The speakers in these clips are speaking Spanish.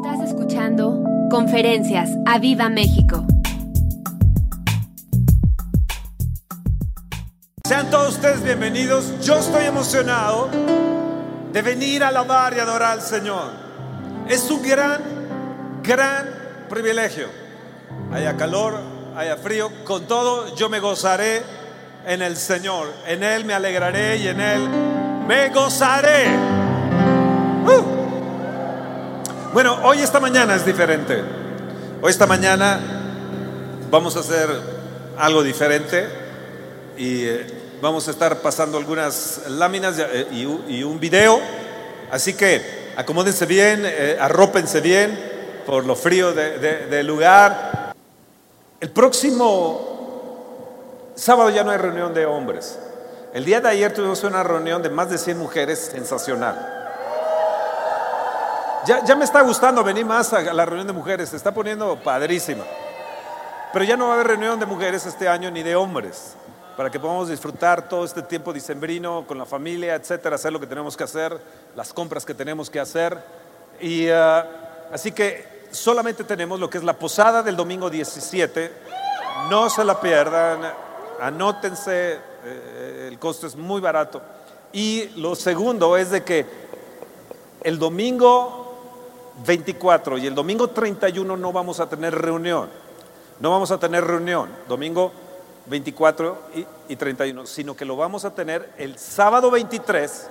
Estás escuchando Conferencias a Viva México. Sean todos ustedes bienvenidos. Yo estoy emocionado de venir a alabar y adorar al Señor. Es un gran, gran privilegio. Haya calor, haya frío, con todo yo me gozaré en el Señor. En Él me alegraré y en Él me gozaré. Uh. Bueno, hoy esta mañana es diferente. Hoy esta mañana vamos a hacer algo diferente y eh, vamos a estar pasando algunas láminas eh, y, un video. Así que acomódense bien, eh, arrópense bien por lo frío de- de- del lugar. El próximo sábado ya no hay reunión de hombres. El día de ayer tuvimos una reunión de más de 100 mujeres sensacional. Ya, ya me está gustando venir más a la reunión de mujeres, se está poniendo padrísima. Pero ya no va a haber reunión de mujeres este año ni de hombres, para que podamos disfrutar todo este tiempo dicembrino con la familia, etcétera, hacer lo que tenemos que hacer, las compras que tenemos que hacer. Y ah, así que solamente tenemos lo que es la posada del domingo 17. No se la pierdan, anótense, eh, el costo es muy barato. Y lo segundo es de que el domingo 24 y el domingo 31 no vamos a tener reunión. No vamos a tener reunión, domingo 24 y, y 31, sino que lo vamos a tener el sábado 23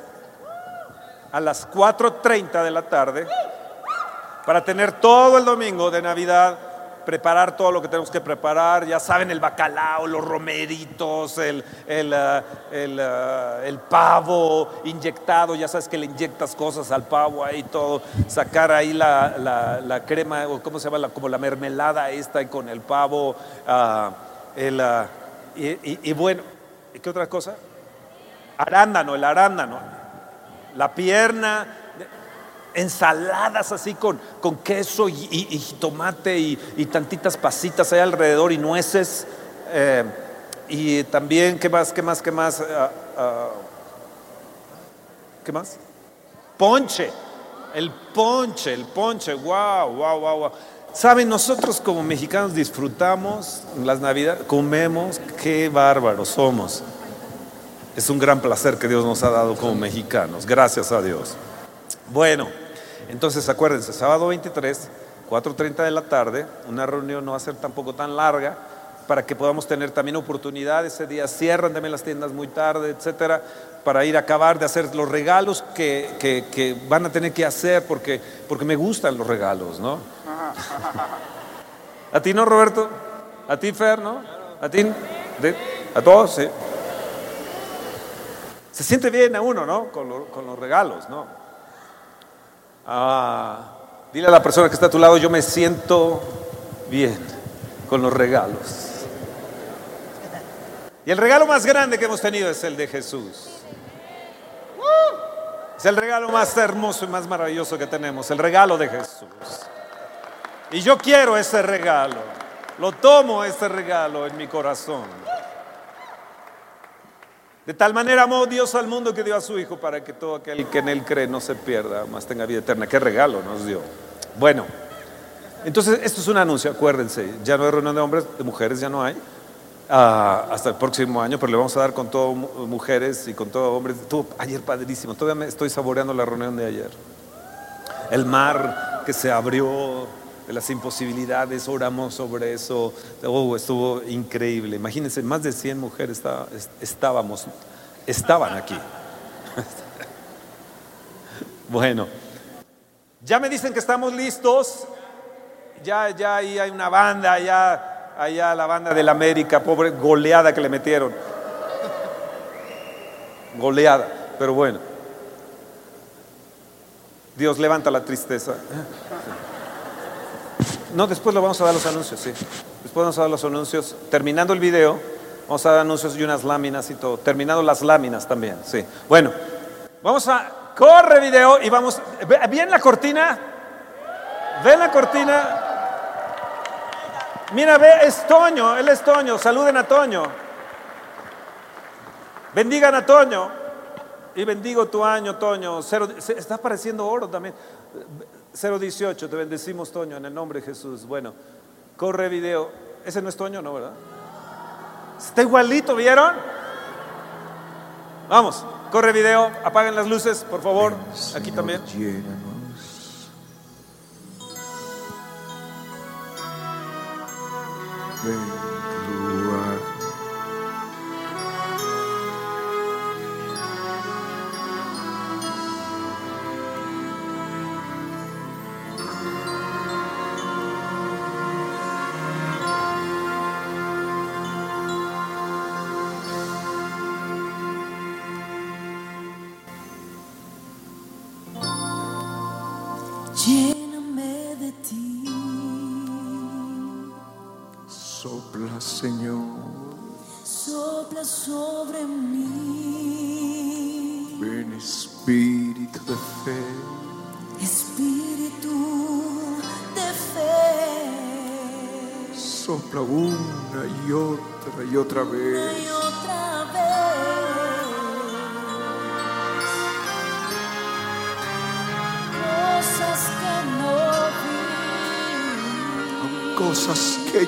a las 4.30 de la tarde para tener todo el domingo de Navidad, preparar todo lo que tenemos que preparar, ya saben, el bacalao, los romeritos, el, el, el, ah, el pavo inyectado, ya sabes que le inyectas cosas al pavo ahí todo, sacar ahí la, la- crema, o cómo se llama, la, como la mermelada esta con el pavo, ah, el, ah, y, y- y bueno, ¿qué otra cosa? Arándano, el arándano, la pierna, ensaladas así con, con queso y, tomate y, y tantitas pasitas ahí alrededor y nueces. eh, y también, ¿qué más? ¿Qué más? ¿Qué más? Ah, ah, ¿Qué más? Ponche. El ponche, el ponche. Wow, wow, wow, wow. Saben, nosotros como mexicanos disfrutamos las navidades, comemos, qué bárbaros somos. Es un gran placer que Dios nos ha dado como mexicanos. Gracias a Dios. Bueno, entonces acuérdense, sábado 23, 4.30 de la tarde, una reunión no va a ser tampoco tan larga para que podamos tener también oportunidad. Ese día cierran también las tiendas muy tarde, etcétera, para ir a acabar de hacer los regalos que, que- que van a tener que hacer porque, porque me gustan los regalos, ¿no? ¿A ti no, Roberto? ¿A ti, Fer, no? ¿A ti? ¿De- ¿A todos? Sí. Se siente bien a uno, ¿no? Con, lo- con los regalos, ¿no? Ah, dile a la persona que está a tu lado, yo me siento bien con los regalos. Y el regalo más grande que hemos tenido es el de Jesús. Es el regalo más hermoso y más maravilloso que tenemos, el regalo de Jesús. Y yo quiero ese regalo. Lo tomo ese regalo en mi corazón. De tal manera amó Dios al mundo que dio a su Hijo para que todo aquel que en Él cree no se pierda, más tenga vida eterna. Qué regalo nos dio. Bueno, entonces esto es un anuncio, acuérdense, ya no hay reunión de hombres, de mujeres ya no hay, ah, hasta el próximo año, pero le vamos a dar con todo mu- mujeres y con todo hombres. Ayer padrísimo, todavía estoy saboreando la reunión de ayer. El mar que se abrió, de las imposibilidades, oramos sobre eso. Oh, estuvo increíble. Imagínense, más de 100 mujeres está- est- estábamos, estaban aquí. Bueno, ya me dicen que estamos listos. Ya, ya ahí hay una banda, allá, allá la banda del América, pobre goleada que le metieron. Goleada, pero bueno. Dios levanta la tristeza. No, después lo vamos a dar los anuncios, sí. Después vamos a dar los anuncios. Terminando el video, vamos a dar anuncios y unas láminas y todo. Terminando las láminas también, sí. Bueno, vamos a. Corre video y vamos. ¿ve- ¿Bien la cortina? ¿Ven la cortina? Mira, ve, es Toño, él es Toño. Saluden a Toño. Bendigan a Toño. Y bendigo tu año, Toño. Cero- está pareciendo oro también. 018, te bendecimos, Toño, en el nombre de Jesús. Bueno, corre video. Ese no es Toño, ¿no, verdad? Está igualito, ¿vieron? Vamos, corre video, apaguen las luces, por favor. Aquí también.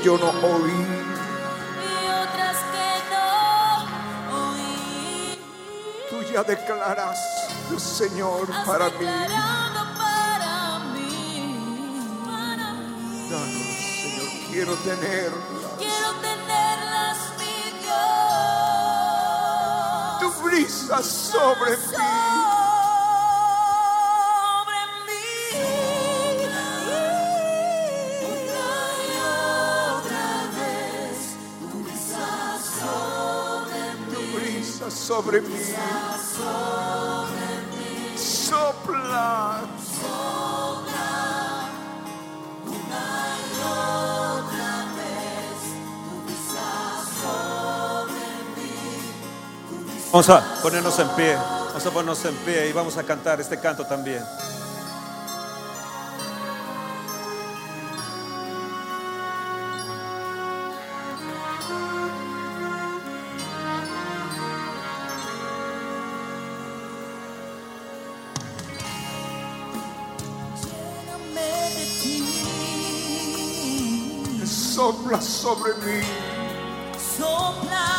yo no oí. Y otras que no oí. Tú ya declaras, Señor, para mí. para mí. Para mí. Danos, Señor, quiero tenerlas. Quiero tenerlas, mi Dios. Tu brisa sobre mí. sobre mí. Vamos a ponernos en pie, vamos a ponernos en pie y vamos a cantar este canto también. sopla sobre mí. Sopla.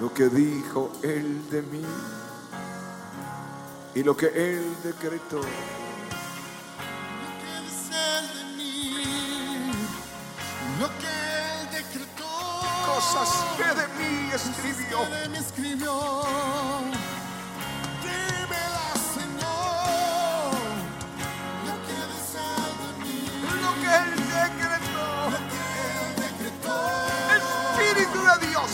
lo que dijo Él de mí y lo que Él decretó. Lo que dice Él de mí, lo que Él decretó. Cosas que de mí escribió. Dímela, Señor. Lo que de mí, lo que Él decretó. Lo que Él decretó. Espíritu de Dios.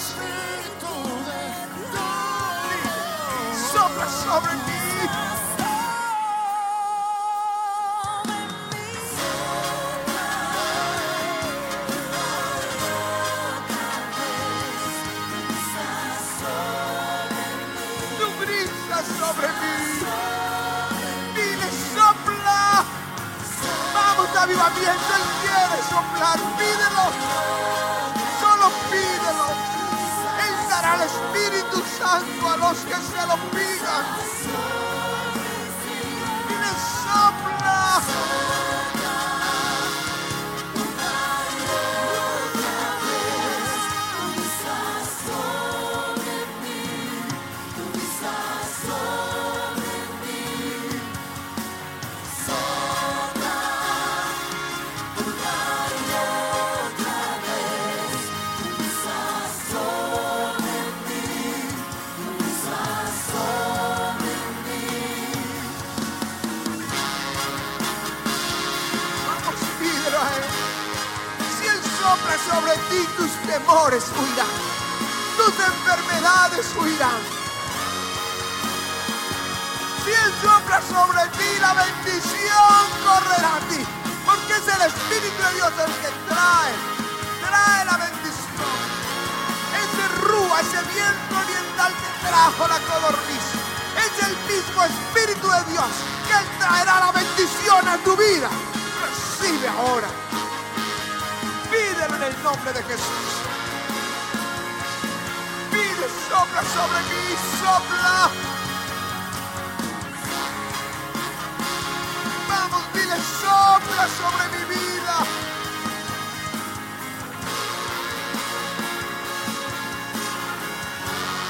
Sobre brisa sobre mí. Dile. Vamos. Él quiere soplar. Pídelo. Solo pídelo. Espíritu Santo a los que se lo pidan. Temores huirán. Tus enfermedades huirán. Si Él sopla sobre ti, la bendición correrá a ti. Porque es el Espíritu de Dios el que trae, trae la bendición. Ese rúa, ese viento oriental que trajo la codorniz. Es el mismo Espíritu de Dios que traerá la bendición a tu vida. Recibe ahora. El nombre de Jesús. Pide, sopla sobre mí, sopla. Vamos, dile, sopla sobre mi vida.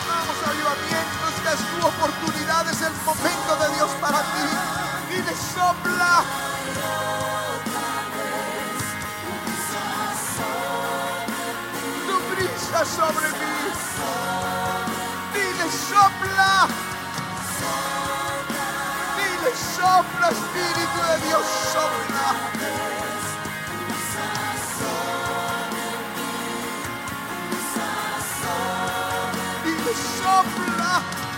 Vamos, avivamiento, esta es tu oportunidad, es el momento de Dios para ti. Dile, sopla. Sobre mí. Dile, sopla. Dile, sopla, Espíritu de Dios, sopla. Sopla.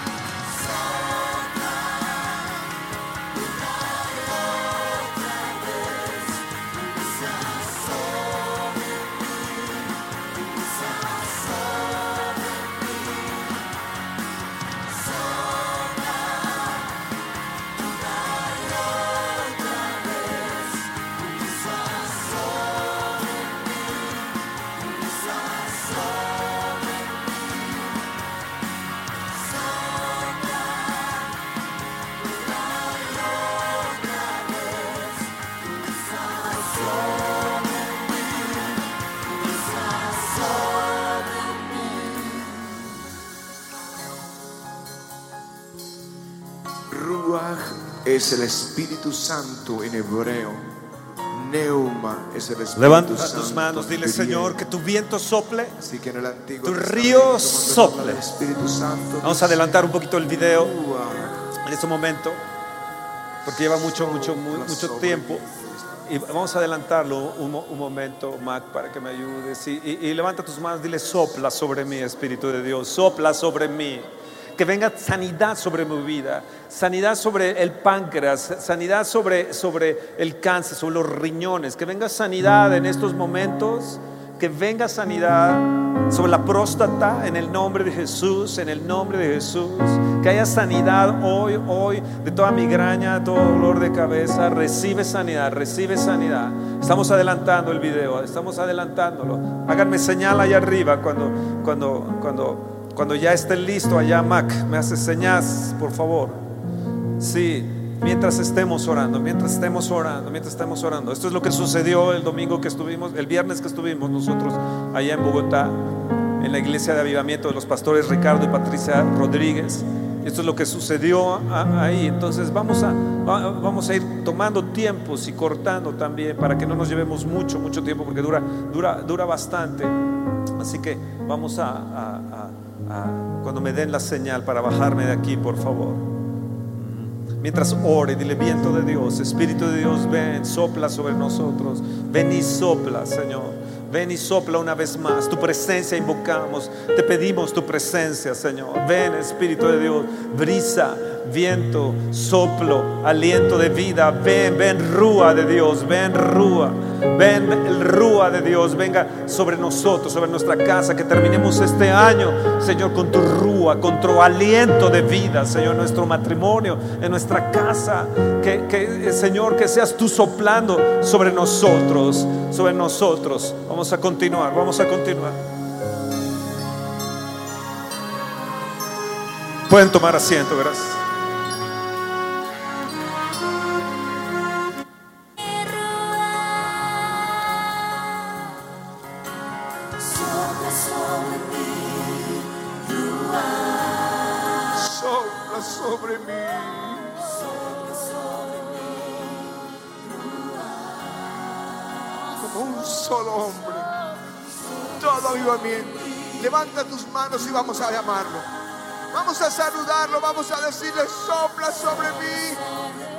Es el Espíritu Santo en hebreo. Neuma es el Espíritu Levanta Santo. tus manos, dile. Señor, que tu viento sople. Así que en el Antiguo tu río sople. Espíritu Santo. Vamos a adelantar un poquito el video en este momento, porque lleva mucho, mucho, mucho tiempo. Y vamos a adelantarlo un, un momento, Mac, para que me ayudes. Y, y- y levanta tus manos, dile, sopla sobre mí, Espíritu de Dios, sopla sobre mí. Que venga sanidad sobre mi vida, sanidad sobre el páncreas, sanidad sobre, sobre el cáncer, sobre los riñones. Que venga sanidad en estos momentos, que venga sanidad sobre la próstata en el nombre de Jesús, en el nombre de Jesús. Que haya sanidad hoy, hoy, de toda migraña, todo dolor de cabeza. Recibe sanidad, recibe sanidad. Estamos adelantando el video, estamos adelantándolo. Háganme señal allá arriba cuando, cuando, cuando, cuando ya esté listo allá, Mac. Me hace señas, por favor. Sí, mientras estemos orando, mientras estemos orando, mientras estemos orando. Esto es lo que sucedió el domingo que estuvimos, el viernes que estuvimos nosotros allá en Bogotá, en la iglesia de avivamiento de los pastores Ricardo y Patricia Rodríguez. Esto es lo que sucedió ahí. Entonces vamos a, va- vamos a ir tomando tiempos y cortando también para que no nos llevemos mucho, mucho tiempo porque dura, dura, dura bastante. Así que vamos a- a- cuando me den la señal para bajarme de aquí, por favor. Mientras ore, dile viento de Dios, Espíritu de Dios, ven, sopla sobre nosotros. Ven y sopla, Señor. Ven y sopla una vez más. Tu presencia invocamos. Te pedimos tu presencia, Señor. Ven, Espíritu de Dios. Brisa, viento, soplo, aliento de vida. Ven, ven, rúa de Dios. Ven, rúa. Ven, rúa de Dios. Venga sobre nosotros, sobre nuestra casa. Que terminemos este año, Señor, con tu rúa, con tu aliento de vida, Señor, nuestro matrimonio, en nuestra casa. Que, que, eh, Señor, que seas tú soplando sobre nosotros, sobre nosotros. Vamos a continuar, vamos a continuar. Pueden tomar asiento, gracias. Levanta tus manos y vamos a llamarlo. Vamos a saludarlo, vamos a decirle, sopla sobre mí.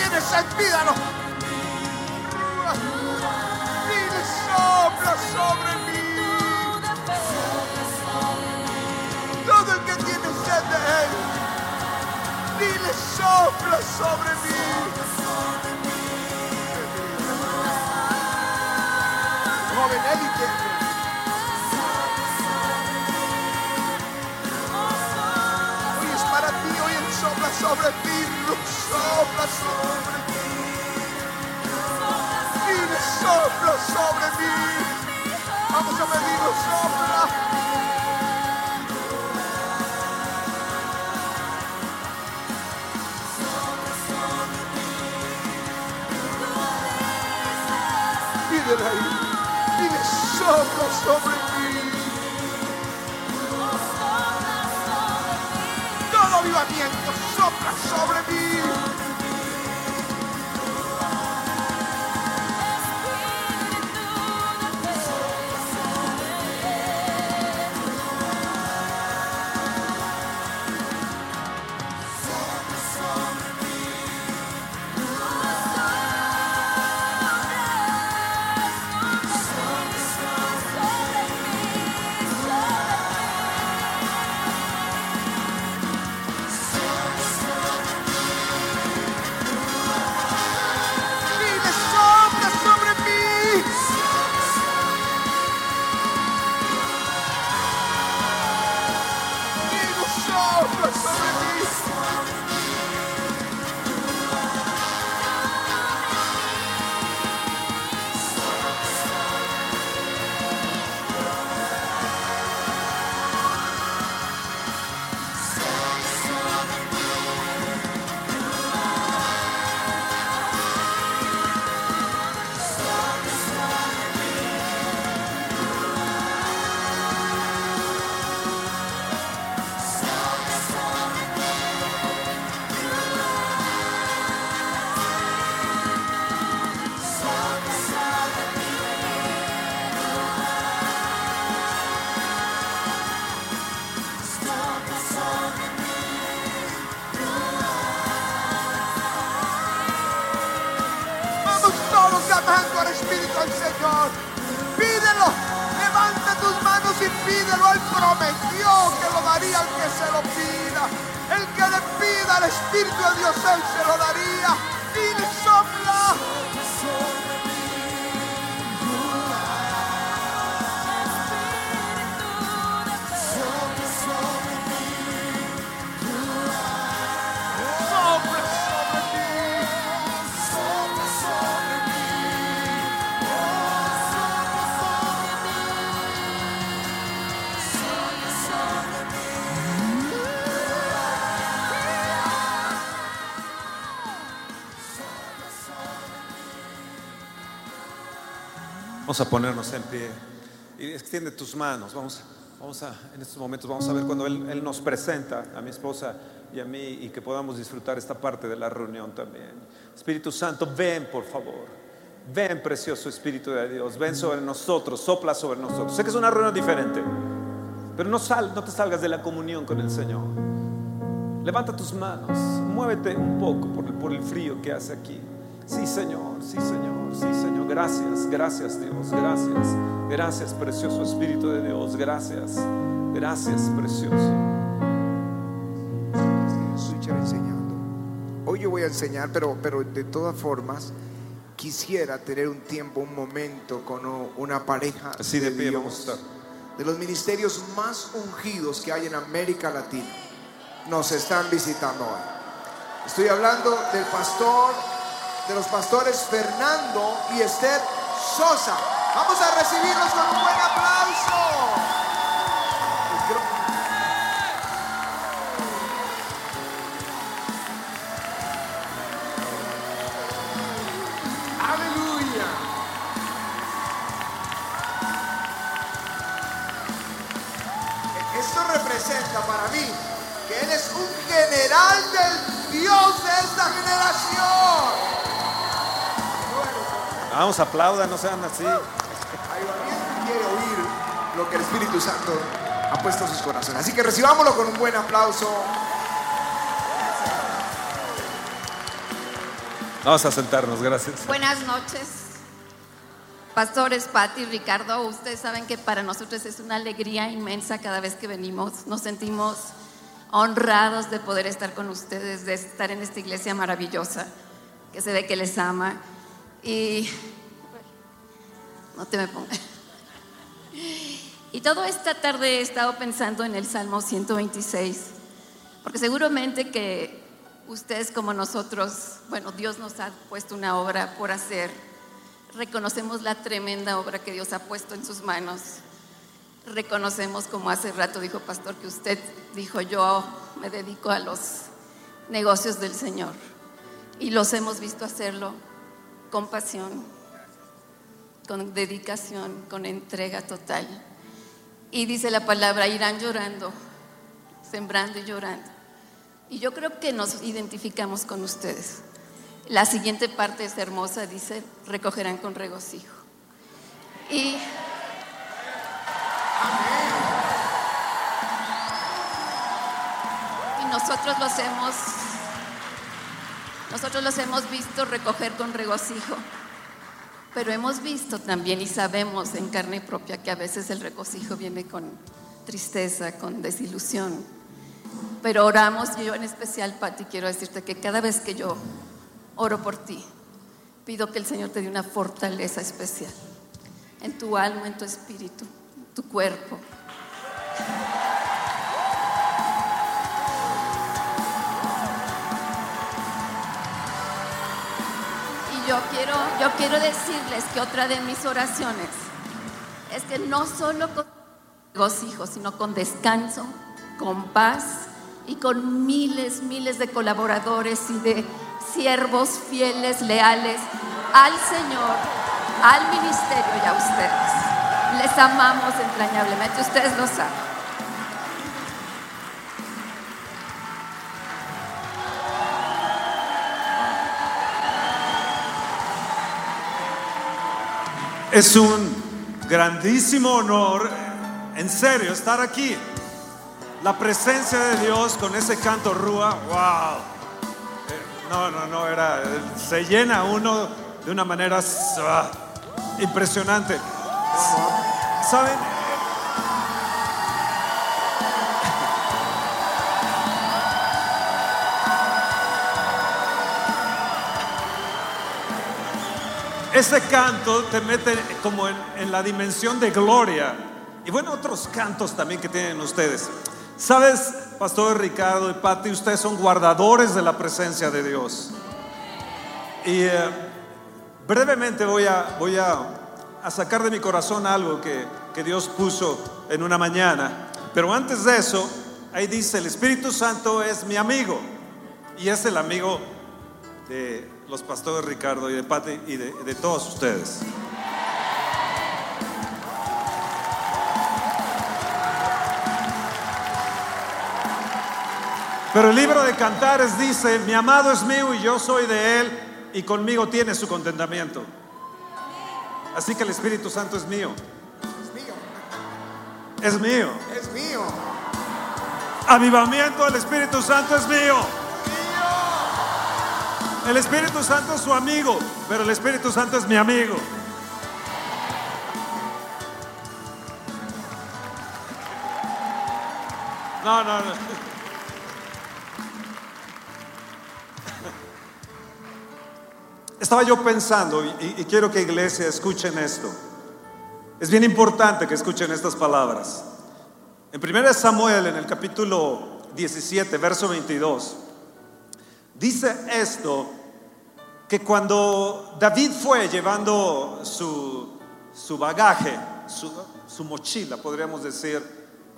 Tiene pídalo. Dile, sopla sobre mí. Todo el que tiene sed de él. Dile, sopla sobre mí. Joven, él sopla sobre ti, sopla sobre ti. Dile, sopla sobre mí. Vamos a pedirlo, sopla. Pídele ahí. Dile, sopla sobre mí. Todo avivamiento sopla sobre mí. Llamando al Espíritu del Señor. Pídelo. Levanta tus manos y pídelo. Él prometió que lo daría al que se lo pida. El que le pida al Espíritu de Dios, Él se lo daría. Vamos a ponernos en pie y extiende tus manos. Vamos, vamos a, en estos momentos, vamos a ver cuando él, nos presenta a mi esposa y a mí y que podamos disfrutar esta parte de la reunión también. Espíritu Santo, ven por favor. Ven, precioso Espíritu de Dios. Ven sobre nosotros, sopla sobre nosotros. Sé que es una reunión diferente, pero no, sal, no te salgas de la comunión con el Señor. Levanta tus manos, muévete un poco por el, por el frío que hace aquí. Sí, Señor, sí, Señor, sí, Señor. Gracias, gracias, Dios, gracias. Gracias, precioso Espíritu de Dios. Gracias, gracias, precioso. Enseñando. Hoy yo voy a enseñar, pero, pero de todas formas quisiera tener un tiempo, un momento con una pareja Así de pie Dios, vamos a estar. de los ministerios más ungidos que hay en América Latina. Nos están visitando hoy. Estoy hablando del pastor, de los pastores Fernando y Esther Sosa. Vamos a recibirlos con un buen aplauso. Aleluya. Esto representa para mí que Él es un general del Dios de esta generación. Vamos, aplaudan, no sean así. Avivamiento quiere oír lo que el Espíritu Santo ha puesto en sus corazones. Así que recibámoslo con un buen aplauso. Vamos a sentarnos, gracias. Buenas noches, pastores Patti y Ricardo. Ustedes saben que para nosotros es una alegría inmensa cada vez que venimos. Nos sentimos honrados de poder estar con ustedes, de estar en esta iglesia maravillosa, que se ve que les ama. Y no te me pongas. Y toda esta tarde he estado pensando en el Salmo 126, porque seguramente que ustedes como nosotros, bueno, Dios nos ha puesto una obra por hacer. Reconocemos la tremenda obra que Dios ha puesto en sus manos. Reconocemos, como hace rato dijo Pastor, que usted dijo, yo me dedico a los negocios del Señor. Y los hemos visto hacerlo con pasión, con dedicación, con entrega total. Y dice la palabra, irán llorando, sembrando y llorando. Y yo creo que nos identificamos con ustedes. La siguiente parte es hermosa, dice, recogerán con regocijo. Y nosotros los hemos nosotros los hemos visto recoger con regocijo. Pero hemos visto también y sabemos en carne propia que a veces el regocijo viene con tristeza, con desilusión. Pero oramos, y yo en especial, Pati, quiero decirte que cada vez que yo oro por ti, pido que el Señor te dé una fortaleza especial en tu alma, en tu espíritu, en tu cuerpo. Yo quiero, yo quiero decirles que otra de mis oraciones es que no solo con regocijo, sino con descanso, con paz y con miles, miles de colaboradores y de siervos fieles, leales al Señor, al ministerio y a ustedes. Les amamos entrañablemente, ustedes lo saben. Es un grandísimo honor, en serio, estar aquí. La presencia de Dios con ese canto rúa, wow. Eh, No, no, no, era, se llena uno de una manera ah, impresionante. ¿Saben? Ese canto te mete como en, la dimensión de gloria. Y bueno, otros cantos también que tienen ustedes. Sabes, Pastor Ricardo y Pati, ustedes son guardadores de la presencia de Dios. Y eh, brevemente voy, a, voy a sacar de mi corazón algo que, que Dios puso en una mañana. Pero antes de eso, ahí dice, el Espíritu Santo es mi amigo. Y es el amigo de los pastores Ricardo y de Pati y de, todos ustedes. Pero el libro de Cantares dice, mi amado es mío y yo soy de él y conmigo tiene su contentamiento. Así que el Espíritu Santo es mío. Es mío. Es mío. Es mío. Avivamiento del Espíritu Santo es mío. El Espíritu Santo es su amigo, pero el Espíritu Santo es mi amigo. No, no, no. Estaba yo pensando, y, quiero que iglesia escuchen esto. Es bien importante que escuchen estas palabras. En 1 Samuel, en el capítulo 17, verso 22, dice esto, que cuando David fue llevando su, su bagaje, su, mochila, podríamos decir,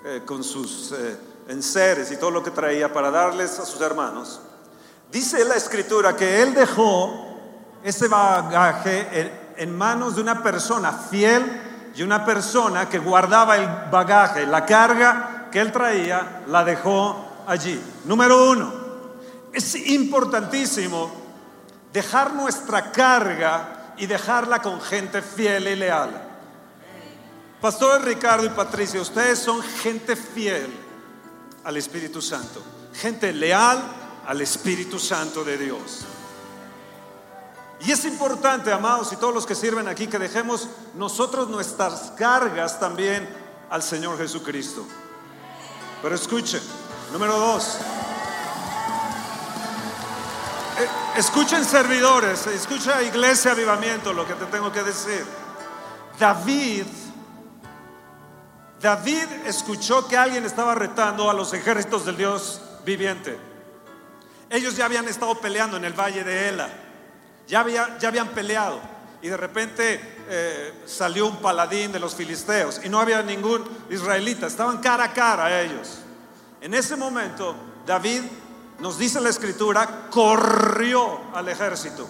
eh, con sus eh, enseres y todo lo que traía para darles a sus hermanos, dice la escritura que él dejó ese bagaje en, en manos de una persona fiel y una persona que guardaba el bagaje, la carga que él traía, la dejó allí. Número uno, es importantísimo dejar nuestra carga y dejarla con gente fiel y leal. Pastores Ricardo y Patricia, ustedes son gente fiel al Espíritu Santo, gente leal al Espíritu Santo de Dios. Y es importante, amados y todos los que sirven aquí, que dejemos nosotros nuestras cargas también al Señor Jesucristo. Pero escuchen, número dos, escuchen servidores, escucha iglesia avivamiento lo que te tengo que decir. David, David escuchó que alguien estaba retando a los ejércitos del Dios viviente. Ellos ya habían estado peleando en el valle de Ela. Ya, había, ya habían peleado y de repente eh, salió un paladín de los filisteos y no había ningún israelita, estaban cara a cara a ellos. En ese momento David, nos dice la escritura, corrió al ejército.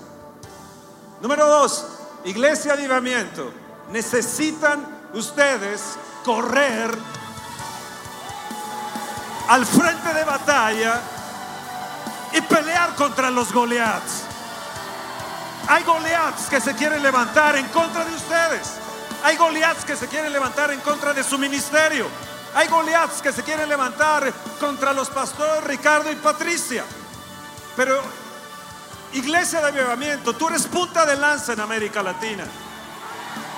Número dos, iglesia avivamiento, necesitan ustedes correr al frente de batalla y pelear contra los Goliaths. Hay Goliaths que se quieren levantar en contra de ustedes. Hay Goliaths que se quieren levantar en contra de su ministerio. Hay Goliaths que se quieren levantar contra los pastores Ricardo y Patricia. Pero, iglesia de avivamiento, tú eres punta de lanza en América Latina.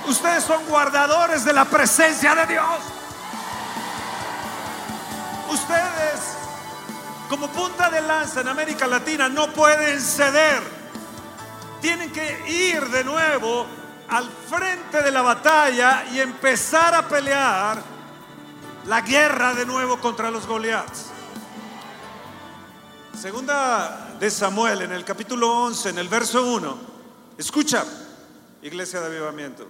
Ustedes son guardadores de la presencia de Dios. Ustedes, como punta de lanza en América Latina, no pueden ceder tienen que ir de nuevo al frente de la batalla y empezar a pelear la guerra de nuevo contra los Goliaths. Segunda de Samuel, en el capítulo 11, en el verso 1, escucha, iglesia de avivamiento,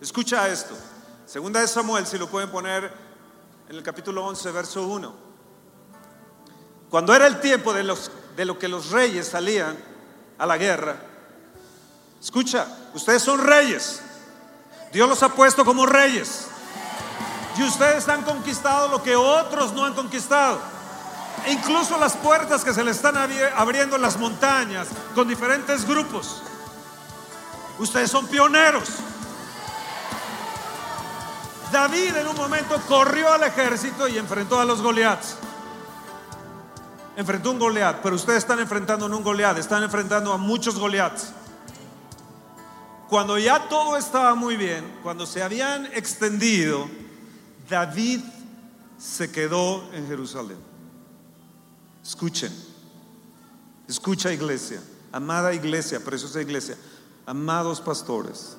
escucha esto. Segunda de Samuel, si lo pueden poner en el capítulo 11, verso 1. Cuando era el tiempo de, los, de lo que los reyes salían a la guerra, Escucha, ustedes son reyes. Dios los ha puesto como reyes. Y ustedes han conquistado lo que otros no han conquistado. Incluso las puertas que se le están abriendo en las montañas con diferentes grupos. Ustedes son pioneros. David en un momento corrió al ejército y enfrentó a los Goliaths. Enfrentó un Goliath, pero ustedes están enfrentando no un Goliath, están enfrentando a muchos Goliaths. Cuando ya todo estaba muy bien, cuando se habían extendido, David se quedó en Jerusalén. Escuchen, escucha iglesia, amada iglesia, preciosa iglesia, amados pastores.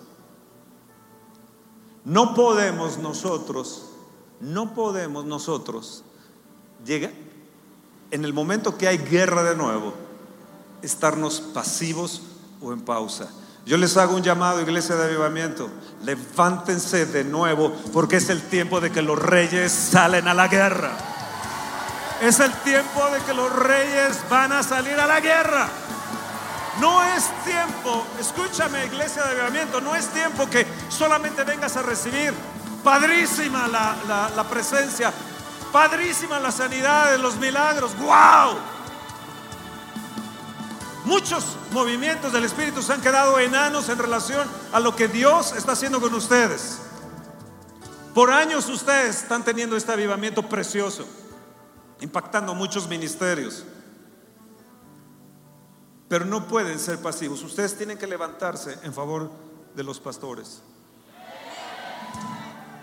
No podemos nosotros, no podemos nosotros llegar en el momento que hay guerra de nuevo, estarnos pasivos o en pausa. Yo les hago un llamado, iglesia de avivamiento. Levántense de nuevo porque es el tiempo de que los reyes salen a la guerra. Es el tiempo de que los reyes van a salir a la guerra. No es tiempo, escúchame iglesia de avivamiento, no es tiempo que solamente vengas a recibir padrísima la, la, presencia, Padrísima la sanidad, los milagros. ¡Wow! Muchos movimientos del Espíritu se han quedado enanos en relación a lo que Dios está haciendo con ustedes. Por años ustedes están teniendo este avivamiento precioso, impactando muchos ministerios. Pero no pueden ser pasivos. Ustedes tienen que levantarse en favor de los pastores.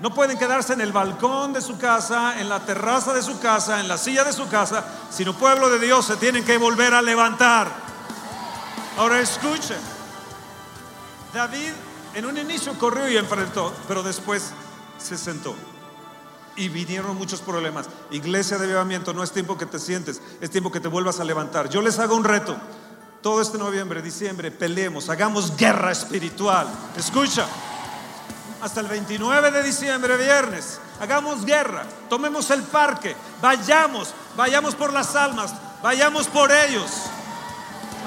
No pueden quedarse en el balcón de su casa, en la terraza de su casa, en la silla de su casa, sino pueblo de Dios se tienen que volver a levantar. Ahora escuchen. David en un inicio corrió y enfrentó, pero después se sentó. Y vinieron muchos problemas. Iglesia de avivamiento, no es tiempo que te sientes, es tiempo que te vuelvas a levantar. Yo les hago un reto. Todo este noviembre, diciembre, peleemos, hagamos guerra espiritual. Escucha, hasta el 29 de diciembre, viernes, hagamos guerra, tomemos el parque, vayamos, vayamos por las almas, vayamos por ellos.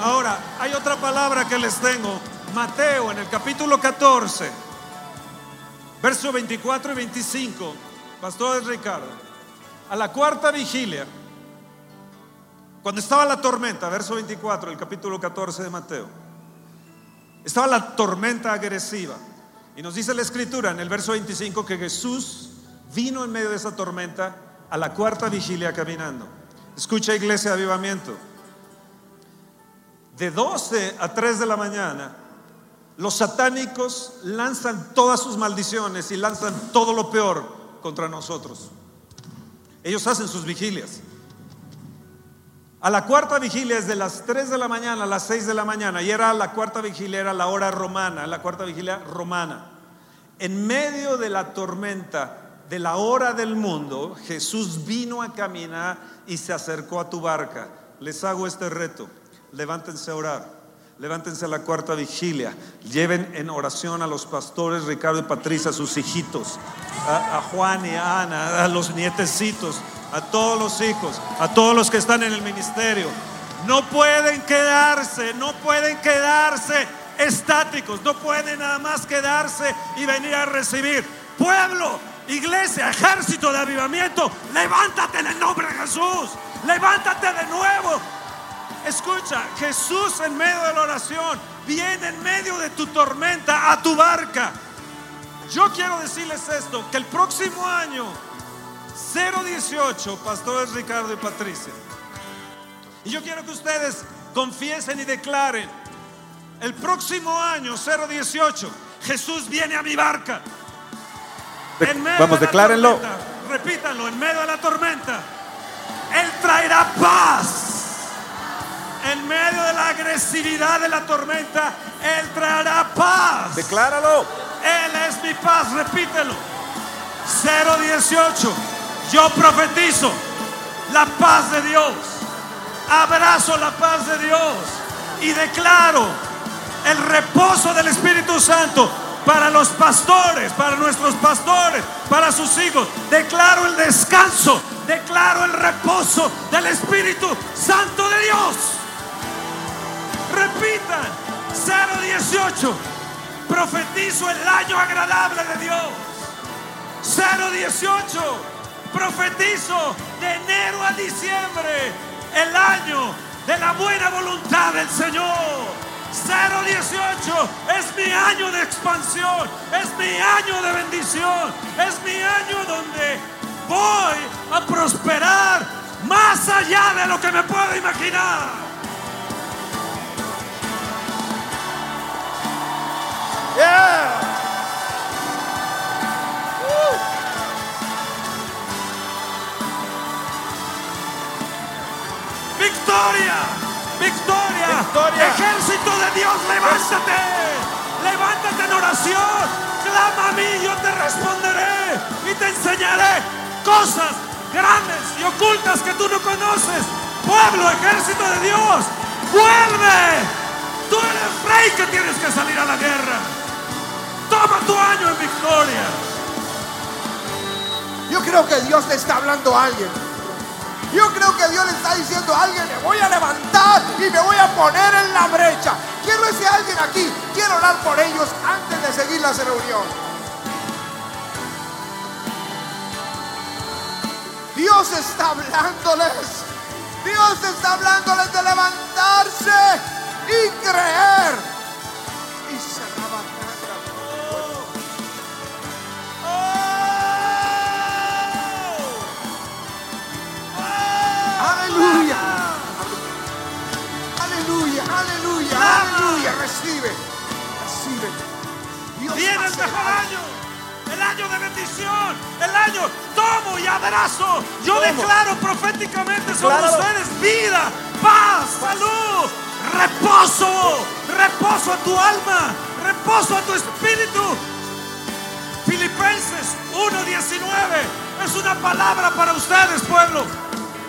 Ahora, hay otra palabra que les tengo, Mateo en el capítulo 14, verso 24 y 25, Pastor Ricardo, a la cuarta vigilia, cuando estaba la tormenta, verso 24, el capítulo 14 de Mateo, estaba la tormenta agresiva. Y nos dice la escritura en el verso 25 que Jesús vino en medio de esa tormenta a la cuarta vigilia caminando. Escucha iglesia avivamiento. De 12 a 3 de la mañana, los satánicos lanzan todas sus maldiciones y lanzan todo lo peor contra nosotros. Ellos hacen sus vigilias. A la cuarta vigilia es de las 3 de la mañana a las 6 de la mañana. Y era la cuarta vigilia, era la hora romana, la cuarta vigilia romana. En medio de la tormenta, de la hora del mundo, Jesús vino a caminar y se acercó a tu barca. Les hago este reto. Levántense a orar. Levántense a la cuarta vigilia. Lleven en oración a los pastores Ricardo y Patricia, a sus hijitos, a, Juan y a Ana, a los nietecitos, a todos los hijos, a todos los que están en el ministerio. No pueden quedarse, no pueden quedarse estáticos, no pueden nada más quedarse y venir a recibir. Pueblo, iglesia, ejército de avivamiento, levántate en el nombre de Jesús, levántate de nuevo. Escucha, Jesús en medio de la oración viene en medio de tu tormenta a tu barca. Yo quiero decirles esto, que el próximo año 018, pastores Ricardo y Patricia. Y yo quiero que ustedes confiesen y declaren, el próximo año 018, Jesús viene a mi barca. En medio Vamos, de declárenlo. tormenta, repítanlo, en medio de la tormenta, Él traerá paz. En medio de la agresividad de la tormenta, Él traerá paz. Decláralo. Él es mi paz, repítelo. 018. Yo profetizo la paz de Dios. Abrazo la paz de Dios y declaro el reposo del Espíritu Santo para los pastores, para nuestros pastores, para sus hijos. Declaro el descanso, declaro el reposo del Espíritu Santo de Dios. Repitan, 018, profetizo el año agradable de Dios. 018, profetizo de enero a diciembre, el año de la buena voluntad del Señor. 018 es mi año de expansión, es mi año de bendición, es mi año donde voy a prosperar más allá de lo que me puedo imaginar. Yeah. Victoria, victoria, Victoria. ejército de Dios, levántate, levántate en oración, clama a mí, yo te responderé y te enseñaré cosas grandes y ocultas que tú no conoces. Pueblo, ejército de Dios, vuelve. Tú eres rey que tienes que salir a la guerra. Toma tu año en victoria. Yo creo que Dios le está hablando a alguien. Yo creo que Dios le está diciendo a alguien, me voy a levantar y me voy a poner en la brecha. Quiero ese alguien aquí. Quiero orar por ellos antes de seguir la reunión. Dios está hablándoles. Dios está hablándoles de levantarse y creer. Aleluya, aleluya, aleluya. Recibe, recibe. Dios Viene el mejor año, el año de bendición, el año tomo y abrazo. Yo Tomo. declaro proféticamente sobre ustedes vida, paz, salud, reposo, reposo a tu alma, reposo a tu espíritu. Filipenses 1:19 es una palabra para ustedes, pueblo.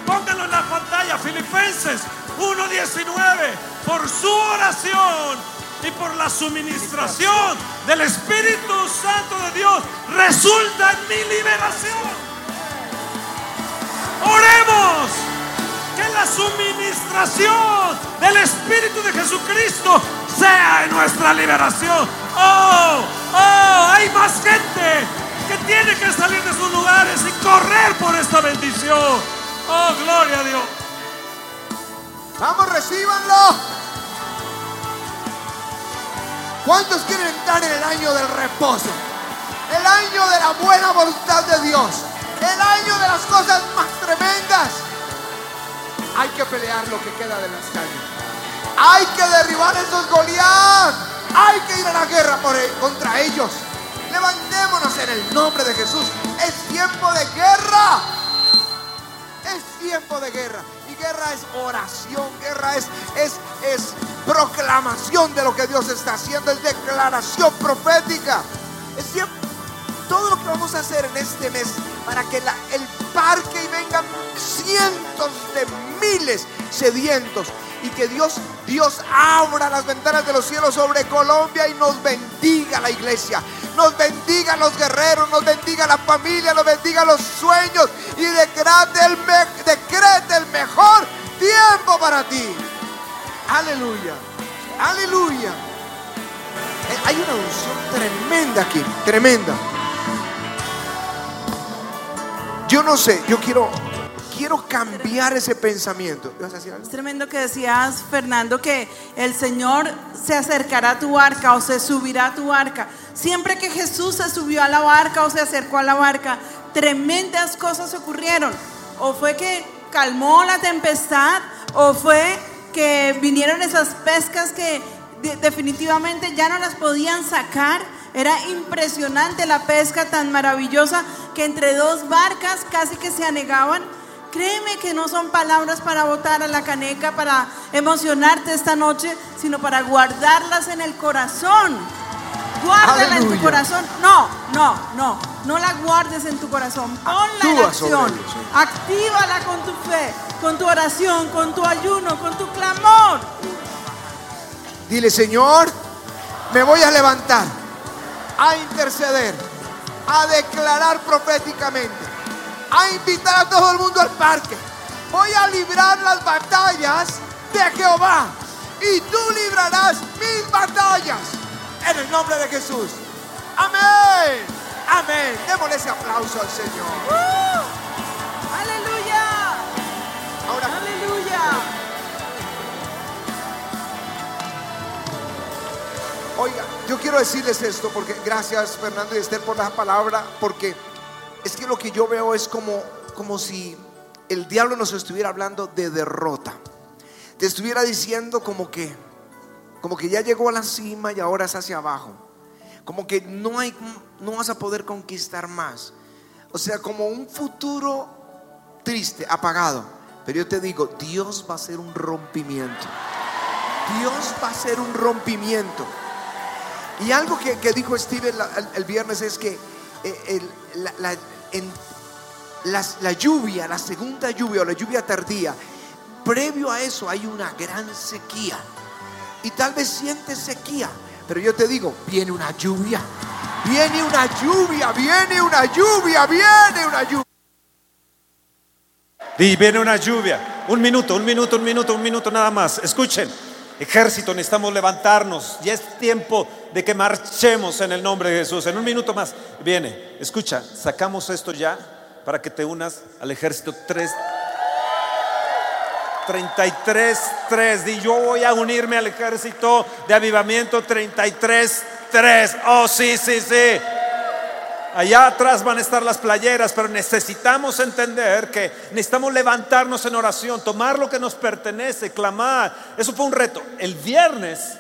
Pónganlo en la pantalla, Filipenses 1:19. Por su oración y por la suministración del Espíritu Santo de Dios resulta en mi liberación. Oremos que la suministración del Espíritu de Jesucristo sea en nuestra liberación. Oh, oh, hay más gente que tiene que salir de sus lugares y correr por esta bendición. Oh, gloria a Dios. Vamos, recíbanlo. ¿Cuántos quieren entrar en el año del reposo? El año de la buena voluntad de Dios. El año de las cosas más tremendas. Hay que pelear lo que queda de las calles. Hay que derribar esos Goliat. Hay que ir a la guerra e- contra ellos. Levantémonos en el nombre de Jesús. Es tiempo de guerra. Es tiempo de guerra. Guerra es oración, guerra es, es, es proclamación de lo que Dios está haciendo, es declaración profética. Es tiempo, todo lo que vamos a hacer en este mes para que el parque y vengan cientos de miles sedientos y que Dios, Dios abra las ventanas de los cielos sobre Colombia y nos bendiga la iglesia, nos bendiga los guerreros, nos bendiga la familia, nos bendiga los sueños y decrete el, decrete el mejor tiempo para ti. Aleluya, aleluya. Eh, Hay una unción tremenda aquí, tremenda. Yo no sé, yo quiero, quiero cambiar ese pensamiento. Es tremendo que decías, Fernando, que el Señor se acercará a tu barca o se subirá a tu barca. Siempre que Jesús se subió a la barca o se acercó a la barca, tremendas cosas ocurrieron. O fue que calmó la tempestad, o fue que vinieron esas pescas que de- definitivamente ya no las podían sacar. Era impresionante la pesca tan maravillosa que entre dos barcas casi que se anegaban. Créeme que no son palabras para botar a la caneca, para emocionarte esta noche, sino para guardarlas en el corazón. Guárdala en tu corazón. No, no, no. No la guardes en tu corazón. Ponla en acción. Actívala con tu fe, con tu oración, con tu ayuno, con tu clamor. Dile, Señor, me voy a levantar, a interceder, a declarar proféticamente, a invitar a todo el mundo al parque. Voy a librar las batallas de Jehová y tú librarás mis batallas en el nombre de Jesús. Amén. Amén. Démosle ese aplauso al Señor. Aleluya. Ahora, Aleluya. Oiga, yo quiero decirles esto porque gracias Fernando y Esther por la palabra, porque es que lo que yo veo es como, como si el diablo nos estuviera hablando de derrota. Te estuviera diciendo como que, como que ya llegó a la cima y ahora es hacia abajo. Como que no hay, no vas a poder conquistar más. O sea, como un futuro triste, apagado. Pero yo te digo, Dios va a hacer un rompimiento. Dios va a hacer un rompimiento. Y algo que, que dijo Steven la- el, viernes es que eh, el- la- en las- la lluvia, la segunda lluvia o la lluvia tardía, previo a eso hay una gran sequía. Y tal vez sientes sequía, pero yo te digo, viene una lluvia, viene una lluvia, viene una lluvia, viene una lluvia. Y viene una lluvia. Un minuto, un minuto, un minuto, un minuto nada más. Escuchen, ejército, necesitamos levantarnos. Ya es tiempo de que marchemos en el nombre de Jesús. En un minuto más viene. Escucha, sacamos esto ya. para que te unas al ejército 3. 33, 3. Di yo voy a unirme al ejército de avivamiento 33, 3. Oh, sí, sí, sí. Allá atrás van a estar las playeras, pero necesitamos entender que necesitamos levantarnos en oración, tomar lo que nos pertenece, clamar. Eso fue un reto. El viernes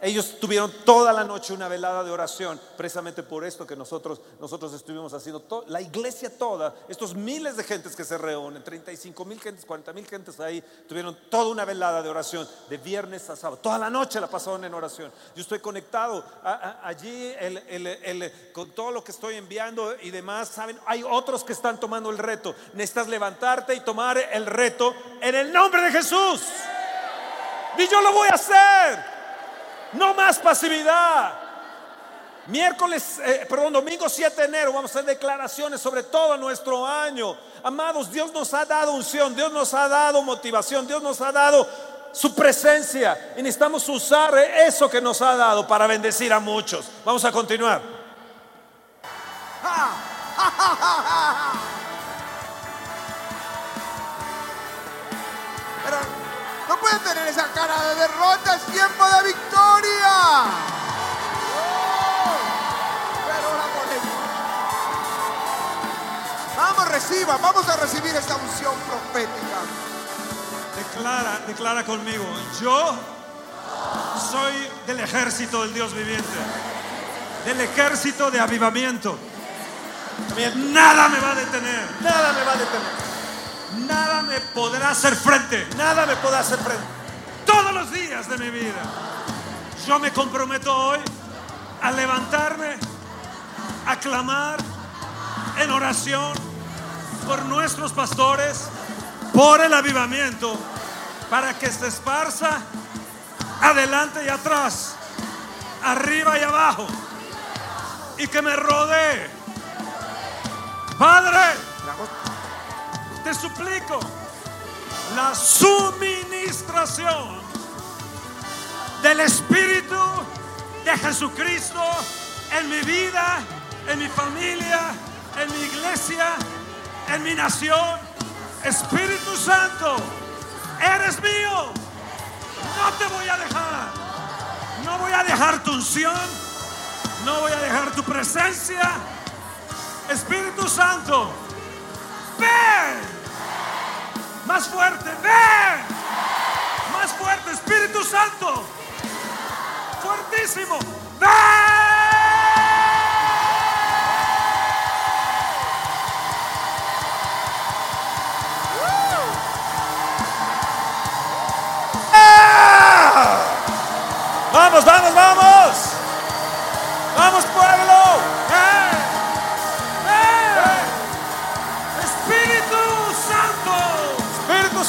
ellos tuvieron toda la noche una velada de oración, precisamente por esto que nosotros, nosotros estuvimos haciendo. La iglesia toda, estos miles de gentes que se reúnen, 35 mil gentes, 40 mil gentes ahí, tuvieron toda una velada de oración, de viernes a sábado. Toda la noche la pasaron en oración. Yo estoy conectado allí con todo lo que estoy enviando y demás. Saben, hay otros que están tomando el reto. Necesitas levantarte y tomar el reto en el nombre de Jesús. Y yo lo voy a hacer. No más pasividad. Miércoles, eh, perdón, domingo 7 de enero vamos a hacer declaraciones sobre todo nuestro año. Amados, Dios nos ha dado unción, Dios nos ha dado motivación, Dios nos ha dado su presencia y necesitamos usar eso que nos ha dado para bendecir a muchos. Vamos a continuar. no pueden tener esa cara de derrota, es tiempo de victoria. Vamos, reciban, vamos a recibir esta unción profética. Declara, declara conmigo. Yo soy del ejército del Dios viviente. Del ejército de avivamiento. Nada me va a detener. Nada me va a detener, Nada me podrá hacer frente. nada me puede hacer frente. Todos los días de mi vida. Yo me comprometo hoy a levantarme, a clamar en oración por nuestros pastores, por el avivamiento, para que se esparza adelante y atrás, arriba y abajo, y que me rodee. Padre, te suplico la suministración del Espíritu de Jesucristo en mi vida, en mi familia, en mi iglesia, en mi nación. Espíritu Santo, eres mío. No te voy a dejar. No voy a dejar tu unción. No voy a dejar tu presencia. Espíritu Santo, ven. Más fuerte, ven. Más fuerte, Espíritu Santo. Fuertísimo. Ven. Vamos, vamos, vamos. Vamos, pueblo.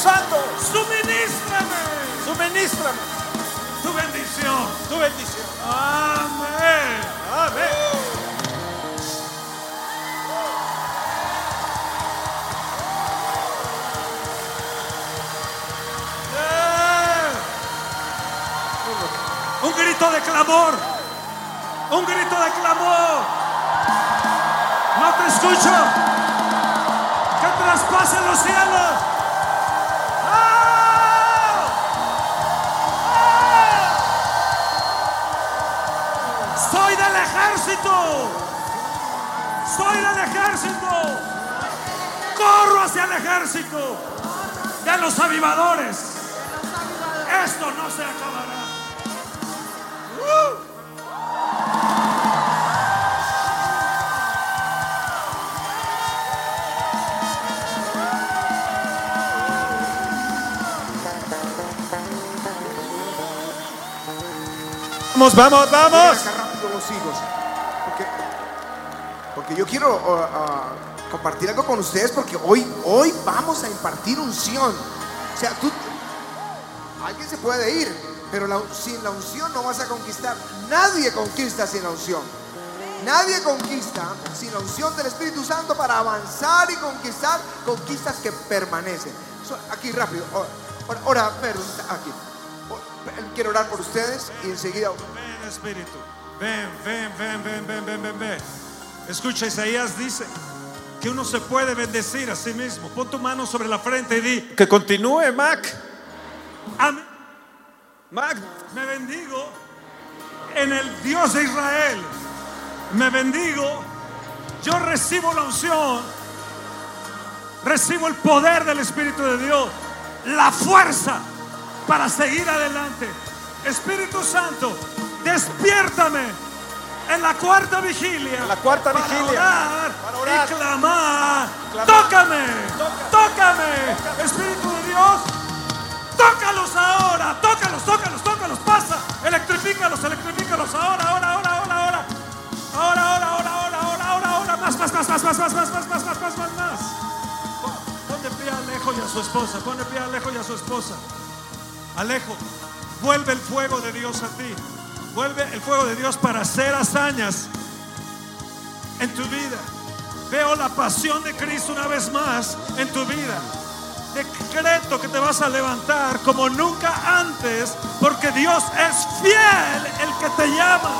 Santo, suministrame suministrame tu bendición. tu bendición. Amén. Amén. Un grito de clamor. Un grito de clamor. No te escucho. Que traspasen los cielos. Ejército. Soy del ejército. Corro hacia el ejército de los avivadores. Esto no se acabará. Vamos, vamos, vamos. Yo quiero uh, uh, compartir algo con ustedes porque hoy, hoy vamos a impartir unción. O sea, tú, alguien se puede ir, pero sin la unción no vas a conquistar. Nadie conquista sin la unción. Nadie conquista sin la unción del Espíritu Santo para avanzar y conquistar conquistas que permanecen. Aquí rápido, ora, ora, ora, Pedro, aquí. Quiero orar por ustedes y enseguida Ven, Espíritu. Ven, ven, ven, ven, ven, ven, ven, ven. Escucha, Isaías dice que uno se puede bendecir a sí mismo. Pon tu mano sobre la frente y di, Que continúe, Mac. "Amén". Mac, me bendigo en el Dios de Israel. Me bendigo. Yo recibo la unción. Recibo el poder del Espíritu de Dios. La fuerza para seguir adelante. Espíritu Santo, despiértame en la cuarta vigilia. En la cuarta para vigilia. orar Para orar. Y clamar. Clamar. Tócame. Toca. Tócame. Espíritu de Dios. Tócalos ahora, tócalos, tócalos, tócalos, pasa, electrifícalos, electrifícalos, ahora, ahora, ahora, ahora, ahora, ahora, ahora, ahora, ahora, ahora, ahora, ahora, más, más, más, más, más, más, más, más, más, más, más, más, más. Pon de pie a Alejo y a su esposa, pon de pie a Alejo y a su esposa. Alejo, vuelve el fuego de Dios a ti, vuelve el fuego de Dios para hacer hazañas en tu vida. Veo la pasión de Cristo una vez más en tu vida. Decreto que te vas a levantar como nunca antes, porque Dios es fiel el que te llama.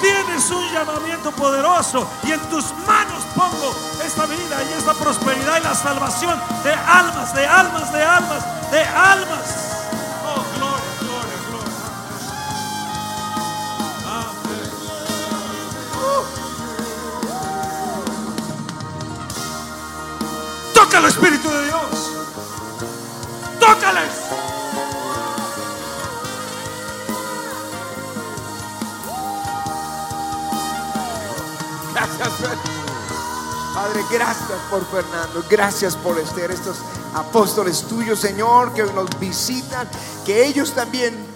Tienes un llamamiento poderoso y en tus manos pongo esta vida y esta prosperidad y la salvación de almas, de almas, de almas, de almas. El Espíritu de Dios. Tócales. Gracias. Padre, gracias por Fernando, gracias por Esther, estos apóstoles tuyos, Señor, que hoy nos visitan, que ellos también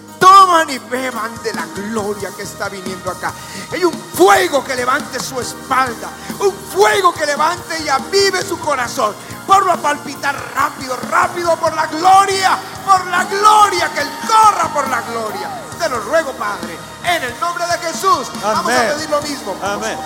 y beban de la gloria que está viniendo acá. Hay un fuego que levante su espalda, un fuego que levante y avive su corazón. Por a palpitar rápido, rápido por la gloria, por la gloria, que él corra por la gloria. Te lo ruego, Padre, en el nombre de Jesús. Vamos a pedir lo mismo. Amén.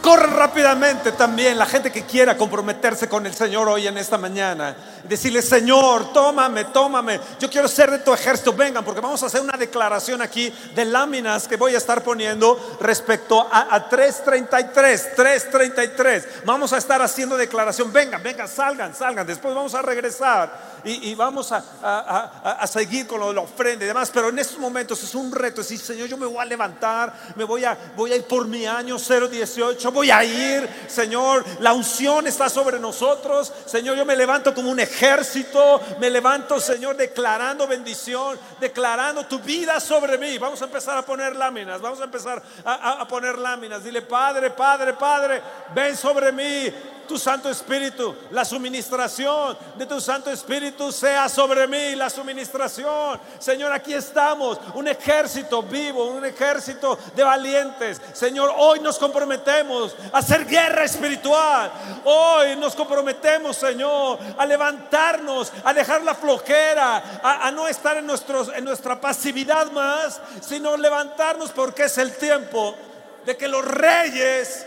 Corran rápidamente también la gente que quiera comprometerse con el Señor hoy en esta mañana. Decirle, Señor, tómame, tómame. Yo quiero ser de tu ejército. Vengan, porque vamos a hacer una declaración aquí de láminas que voy a estar poniendo respecto a, a 333. 333. Vamos a estar haciendo declaración. Vengan, vengan, salgan, salgan. Después vamos a regresar y, vamos a seguir con lo de la ofrenda y demás. Pero en estos momentos es un reto. Decir, Señor, yo me voy a levantar, me voy a, voy a ir por mi año 018. Voy a ir, Señor. La unción está sobre nosotros. Señor, yo me levanto como un ejército. Me levanto, Señor, declarando bendición, declarando tu vida sobre mí. Vamos a empezar a poner láminas. Vamos a empezar a poner láminas. Dile, Padre, Padre, Padre, ven sobre mí tu Santo Espíritu, la suministración de tu Santo Espíritu sea sobre mí, la suministración. Señor, aquí estamos, un ejército vivo, un ejército de valientes. Señor, hoy nos comprometemos a hacer guerra espiritual. Hoy nos comprometemos, Señor, a levantarnos, a dejar la flojera, a, no estar en, en nuestra pasividad más, sino levantarnos porque es el tiempo de que los reyes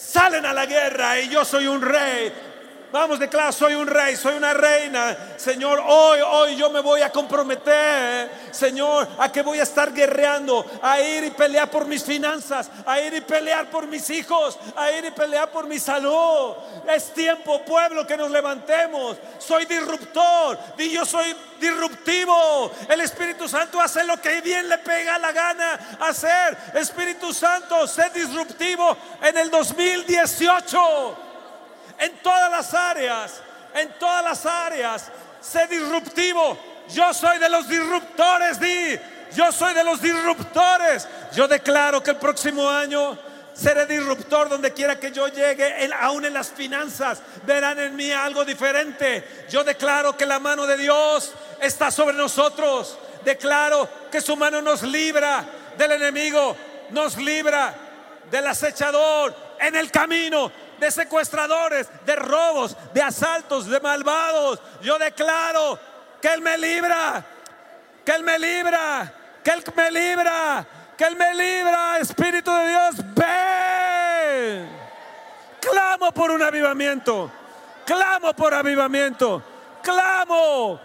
salen a la guerra y yo soy un rey. Vamos, declara, soy un rey, soy una reina. Señor, hoy, hoy yo me voy a comprometer, Señor, a que voy a estar guerreando, a ir y pelear por mis finanzas, a ir y pelear por mis hijos, a ir y pelear por mi salud. Es tiempo, pueblo, que nos levantemos. Soy disruptor, di yo soy disruptivo. El Espíritu Santo hace lo que bien le pega la gana hacer. Espíritu Santo, sé disruptivo en el 2018 en todas las áreas, en todas las áreas. Sé disruptivo. Yo soy de los disruptores, di. Yo soy de los disruptores. Yo declaro que el próximo año seré disruptor donde quiera que yo llegue, en- aún en las finanzas. Verán en mí algo diferente. Yo declaro que la mano de Dios está sobre nosotros. Declaro que su mano nos libra del enemigo, nos libra del acechador en el camino, de secuestradores, de robos, de asaltos, de malvados. Yo declaro que Él me libra, que Él me libra, que Él me libra, que Él me libra, Espíritu de Dios, ven. Clamo por un avivamiento, clamo por avivamiento, clamo,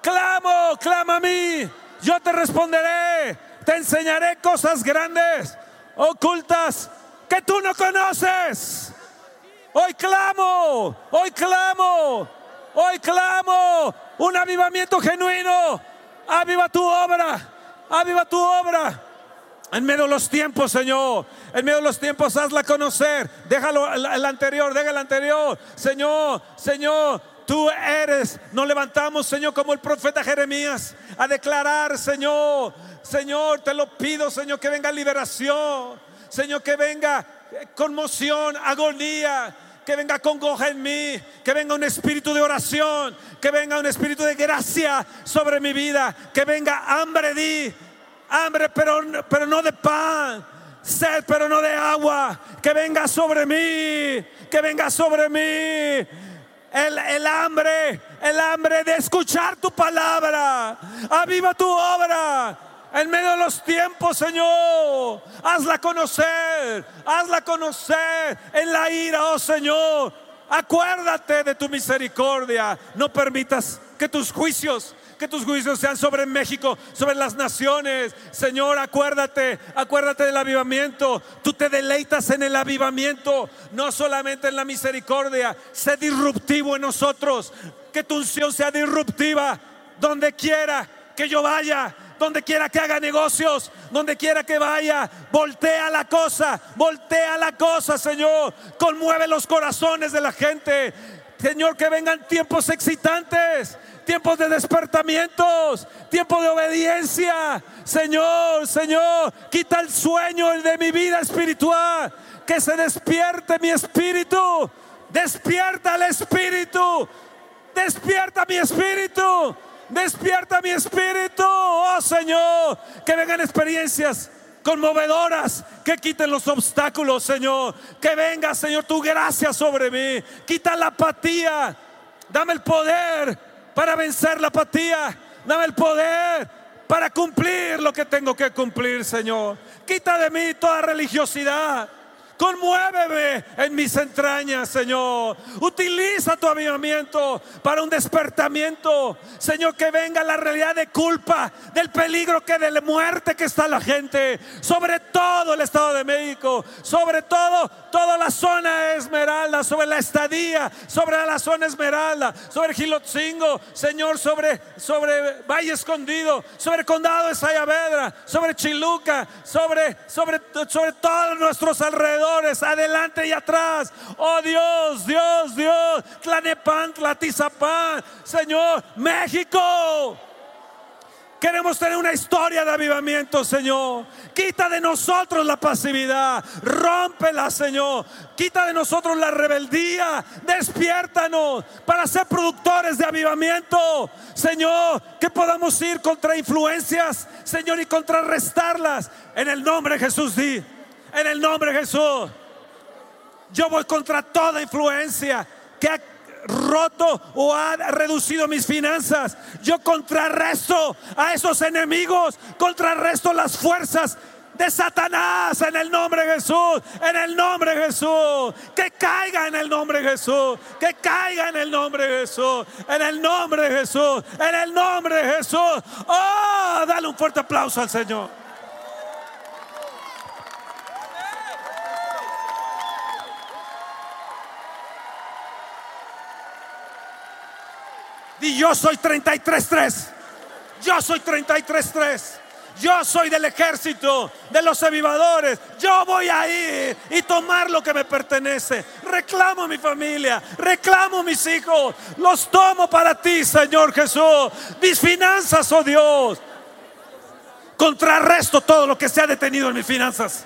clamo, clama a mí, yo te responderé, te enseñaré cosas grandes, ocultas, que tú no conoces. Hoy clamo, hoy clamo, hoy clamo un avivamiento genuino. Aviva tu obra, aviva tu obra. En medio de los tiempos, Señor. En medio de los tiempos, hazla conocer. Déjalo el, anterior, deja el anterior. Señor, Señor, tú eres. Nos levantamos, Señor, como el profeta Jeremías, a declarar, Señor. Señor, te lo pido, Señor, que venga liberación. Señor, que venga conmoción, agonía. Que venga congoja en mí, que venga un espíritu de oración, que venga un espíritu de gracia sobre mi vida, que venga hambre di, hambre pero, pero no de pan, sed pero no de agua, que venga sobre mí, que venga sobre mí. El, el hambre, el hambre de escuchar tu palabra. Aviva tu obra. En medio de los tiempos, Señor, hazla conocer, hazla conocer en la ira, oh Señor. Acuérdate de tu misericordia. No permitas que tus juicios que tus juicios sean sobre México, sobre las naciones. Señor, acuérdate, acuérdate del avivamiento. Tú te deleitas en el avivamiento, no solamente en la misericordia. Sé disruptivo en nosotros. Que tu unción sea disruptiva donde quiera que yo vaya. Donde quiera que haga negocios, donde quiera que vaya, voltea la cosa, voltea la cosa, Señor. Conmueve los corazones de la gente. Señor, que vengan tiempos excitantes, tiempos de despertamientos, tiempos de obediencia. Señor, Señor, quita el sueño de mi vida espiritual. Que se despierte mi espíritu. Despierta el espíritu. Despierta mi espíritu. Despierta mi espíritu. Oh Señor, que vengan experiencias conmovedoras que quiten los obstáculos, Señor. Que venga, Señor, tu gracia sobre mí. Quita la apatía. Dame el poder para vencer la apatía. Dame el poder para cumplir lo que tengo que cumplir, Señor. Quita de mí toda religiosidad. Conmuéveme en mis entrañas, Señor. Utiliza tu avivamiento para un despertamiento. Señor, que venga la realidad de culpa, del peligro que de la muerte que está la gente. Sobre todo el Estado de México. Sobre todo toda la zona Esmeralda. Sobre la estadía. Sobre la zona Esmeralda. Sobre Gilotzingo. Señor, sobre, sobre Valle Escondido. Sobre el Condado de Sayavedra. Sobre Chiluca. Sobre, sobre, sobre todos nuestros alrededores adelante y atrás. Oh Dios, Dios, Dios, Tlanepantla, Tizapán, Señor, México. Queremos tener una historia de avivamiento, Señor. Quita de nosotros la pasividad. Rómpela, Señor. Quita de nosotros la rebeldía. Despiértanos para ser productores de avivamiento. Señor, que podamos ir contra influencias, Señor, y contrarrestarlas. En el nombre de Jesús, di. En el nombre de Jesús. Yo voy contra toda influencia que ha roto o ha reducido mis finanzas. Yo contrarresto a esos enemigos, contrarresto las fuerzas de Satanás en el nombre de Jesús, en el nombre de Jesús, que caiga en el nombre de Jesús, que caiga en el nombre de Jesús, en el nombre de Jesús, en el nombre de Jesús. Oh, dale un fuerte aplauso al Señor. Y yo soy 33-3. Yo soy 33-3. Yo soy del ejército, de los avivadores. Yo voy a ir y tomar lo que me pertenece. Reclamo mi familia, reclamo a mis hijos. Los tomo para ti, Señor Jesús. Mis finanzas, oh Dios. Contrarresto todo lo que se ha detenido en mis finanzas.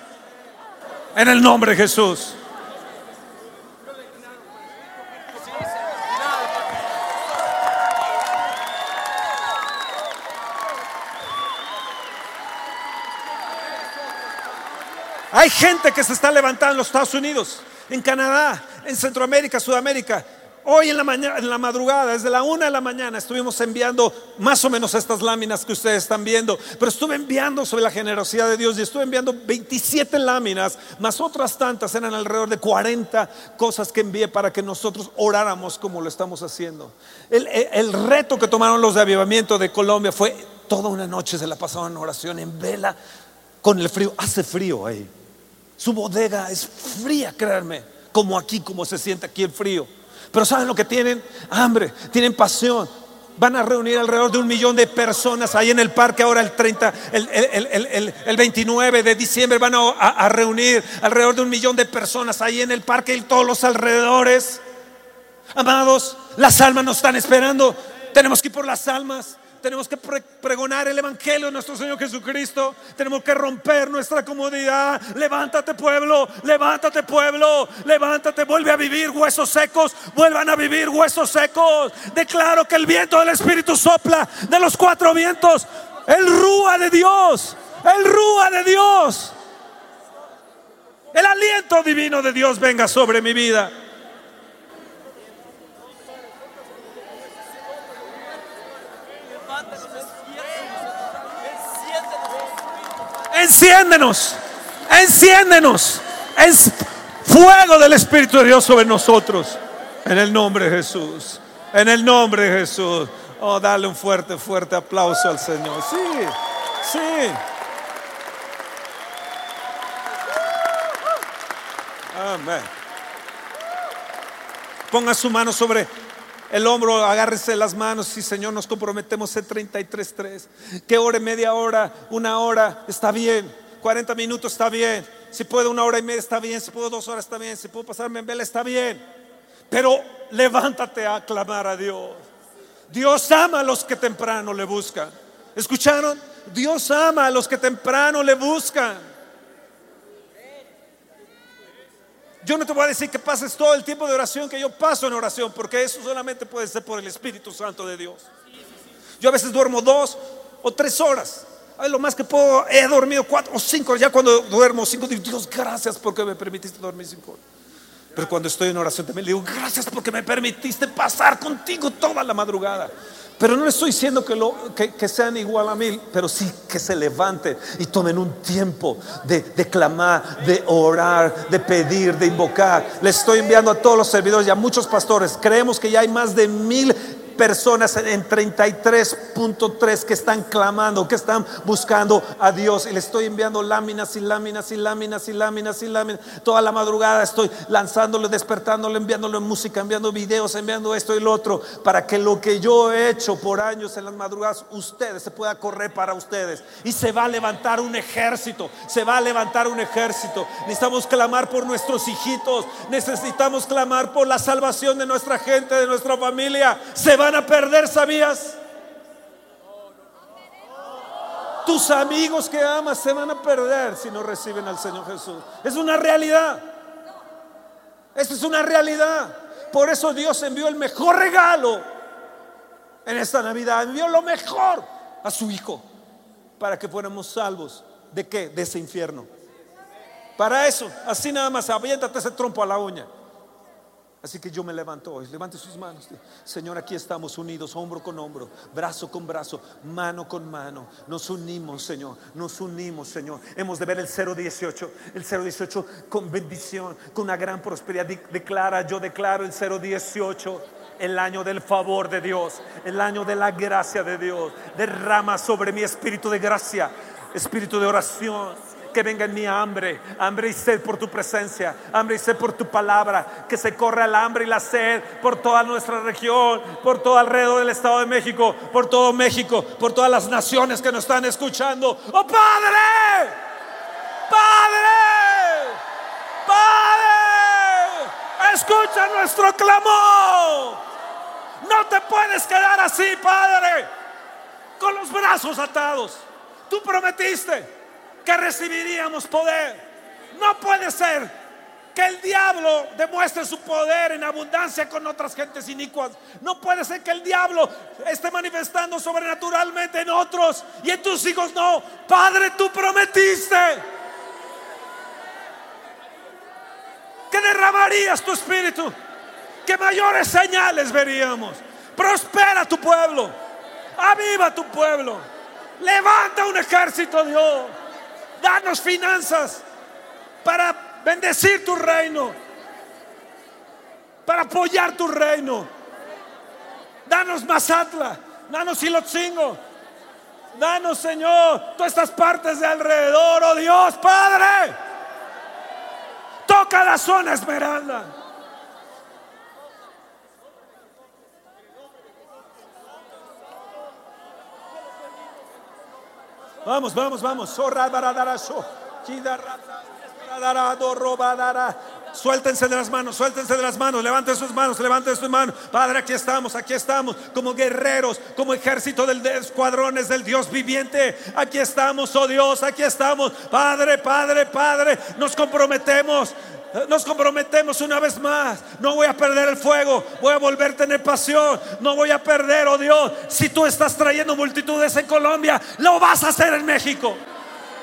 En el nombre de Jesús. Hay gente que se está levantando en los Estados Unidos, en Canadá, en Centroamérica, Sudamérica. Hoy en la mañana, en la madrugada, desde la una de la mañana, estuvimos enviando más o menos estas láminas que ustedes están viendo. Pero estuve enviando sobre la generosidad de Dios y estuve enviando 27 láminas, más otras tantas, eran alrededor de 40 cosas que envié para que nosotros oráramos como lo estamos haciendo. El, el- reto que tomaron los de avivamiento de Colombia fue toda una noche se la pasaron en oración, en vela, con el frío. Hace frío ahí. Su bodega es fría, créanme. como aquí, como se siente aquí el frío. Pero ¿saben lo que tienen? Hambre, tienen pasión. Van a reunir alrededor de un millón de personas ahí en el parque ahora el 30, el, el- el- el- el 29 de diciembre van a, a- a reunir alrededor de un millón de personas ahí en el parque y todos los alrededores. Amados, las almas nos están esperando. Tenemos que ir por las almas. Tenemos que pre- pregonar el Evangelio de nuestro Señor Jesucristo. Tenemos que romper nuestra comodidad. Levántate pueblo, levántate pueblo, levántate, vuelve a vivir huesos secos, vuelvan a vivir huesos secos. Declaro que el viento del Espíritu sopla de los cuatro vientos. El rúa de Dios, el rúa de Dios. El aliento divino de Dios venga sobre mi vida. Enciéndenos, enciéndenos. Es fuego del Espíritu de Dios sobre nosotros. En el nombre de Jesús. En el nombre de Jesús. Oh, dale un fuerte, fuerte aplauso al Señor. Sí, sí. Amén. Ponga su mano sobre el hombro, agárrese las manos. Sí, Señor, nos comprometemos en 33.3. Que ore media hora, una hora, está bien. 40 minutos está bien. Si puedo una hora y media está bien. Si puedo dos horas está bien. Si puedo pasarme en vela está bien. Pero levántate a clamar a Dios. Dios ama a los que temprano le buscan. ¿Escucharon? Dios ama a los que temprano le buscan. Yo no te voy a decir que pases todo el tiempo de oración que yo paso en oración, porque eso solamente puede ser por el Espíritu Santo de Dios. Yo a veces duermo dos o tres horas. Ay, lo más que puedo, he dormido cuatro o cinco. Ya cuando duermo cinco, digo, Dios, gracias porque me permitiste dormir cinco horas. Pero cuando estoy en oración también le digo, gracias porque me permitiste pasar contigo toda la madrugada. Pero no le estoy diciendo que, lo, que, sean igual a mí, pero sí que se levanten y tomen un tiempo de, de clamar, de orar, de pedir, de invocar. Le estoy enviando a todos los servidores y a muchos pastores. Creemos que ya hay más de mil personas en 33.3 que están clamando, que están buscando a Dios. Y le estoy enviando láminas y láminas y láminas y láminas y láminas. Toda la madrugada estoy lanzándole, despertándole, enviándole música, enviando videos, enviando esto y lo otro, para que lo que yo he hecho por años en las madrugadas, ustedes se pueda correr para ustedes. Y se va a levantar un ejército, se va a levantar un ejército. Necesitamos clamar por nuestros hijitos, necesitamos clamar por la salvación de nuestra gente, de nuestra familia. Se van a perder, ¿sabías? Tus amigos que amas se van a perder si no reciben al Señor Jesús. Es una realidad. Esto es una realidad. Por eso Dios envió el mejor regalo en esta Navidad. Envió lo mejor a su Hijo para que fuéramos salvos. ¿De qué? De ese infierno. Para eso, así nada más, aviéntate ese trompo a la uña. Así que yo me levanto hoy, levante sus manos. Señor, aquí estamos unidos, hombro con hombro, brazo con brazo, mano con mano. Nos unimos, Señor, nos unimos, Señor. Hemos de ver el 018, el 018 con bendición, con una gran prosperidad. De- Declara, yo declaro el 018 el año del favor de Dios, el año de la gracia de Dios. Derrama sobre mi espíritu de gracia, espíritu de oración. Que venga en mi hambre, hambre y sed por tu presencia, hambre y sed por tu palabra, que se corra el hambre y la sed por toda nuestra región, por todo alrededor del Estado de México, por todo México, por todas las naciones que nos están escuchando. ¡Oh Padre! ¡Padre! ¡Padre! Escucha nuestro clamor. No te puedes quedar así, Padre, con los brazos atados. Tú prometiste que recibiríamos poder. No puede ser que el diablo demuestre su poder en abundancia con otras gentes inicuas. No puede ser que el diablo esté manifestando sobrenaturalmente en otros y en tus hijos no. Padre, tú prometiste que derramarías tu espíritu, que mayores señales veríamos. Prospera tu pueblo, aviva tu pueblo, levanta un ejército, Dios. Danos finanzas para bendecir tu reino, para apoyar tu reino. Danos Mazatla, danos Ilotzingo, danos Señor todas estas partes de alrededor, oh Dios, Padre. Toca Toca la zona esmeralda. Vamos, vamos, vamos. Suéltense de las manos, suéltense de las manos, levanten sus manos, levanten sus manos. Padre, aquí estamos, aquí estamos, como guerreros, como ejército del de escuadrones del Dios viviente. Aquí estamos, oh Dios, aquí estamos. Padre, Padre, Padre, nos comprometemos. Nos comprometemos una vez más. No voy a perder el fuego. Voy a volver a tener pasión. No voy a perder, oh Dios. Si tú estás trayendo multitudes en Colombia, lo vas a hacer en México.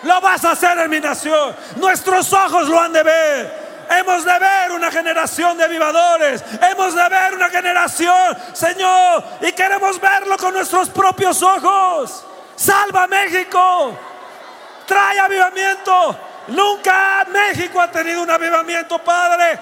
Lo vas a hacer en mi nación. Nuestros ojos lo han de ver. Hemos de ver una generación de avivadores. Hemos de ver una generación, Señor. Y queremos verlo con nuestros propios ojos. Salva México. Trae avivamiento. Nunca México ha tenido un avivamiento, Padre.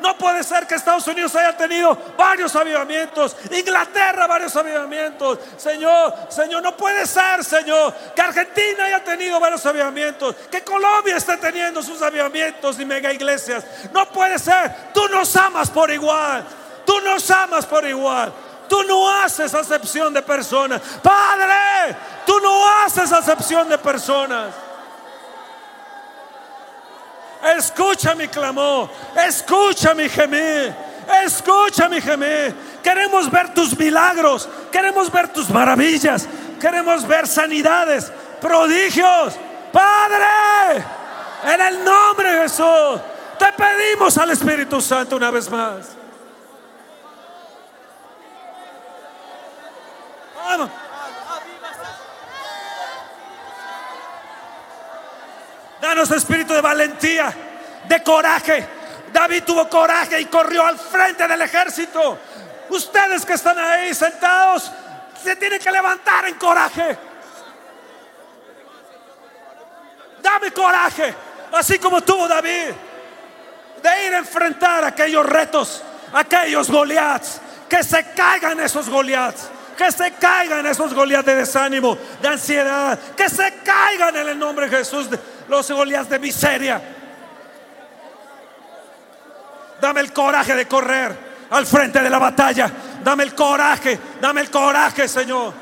No puede ser que Estados Unidos haya tenido varios avivamientos, Inglaterra varios avivamientos. Señor, Señor, no puede ser, Señor, que Argentina haya tenido varios avivamientos, que Colombia esté teniendo sus avivamientos y mega iglesias. No puede ser. Tú nos amas por igual. Tú nos amas por igual. Tú no haces acepción de personas. Padre, tú no haces acepción de personas. Escucha mi clamor, escucha mi gemir, escucha mi gemir. Queremos ver tus milagros, queremos ver tus maravillas, queremos ver sanidades, prodigios. Padre, en el nombre de Jesús, te pedimos al Espíritu Santo una vez más. Vamos. Danos espíritu de valentía, de coraje. David tuvo coraje y corrió al frente del ejército. Ustedes que están ahí sentados, se tienen que levantar en coraje. Dame coraje, así como tuvo David, de ir a enfrentar aquellos retos, aquellos Goliaths, que se caigan esos Goliaths. Que se caigan esos Goliaths de desánimo, de ansiedad. Que se caigan en el nombre de Jesús los Goliaths de miseria. Dame el coraje de correr al frente de la batalla. Dame el coraje, dame el coraje, Señor.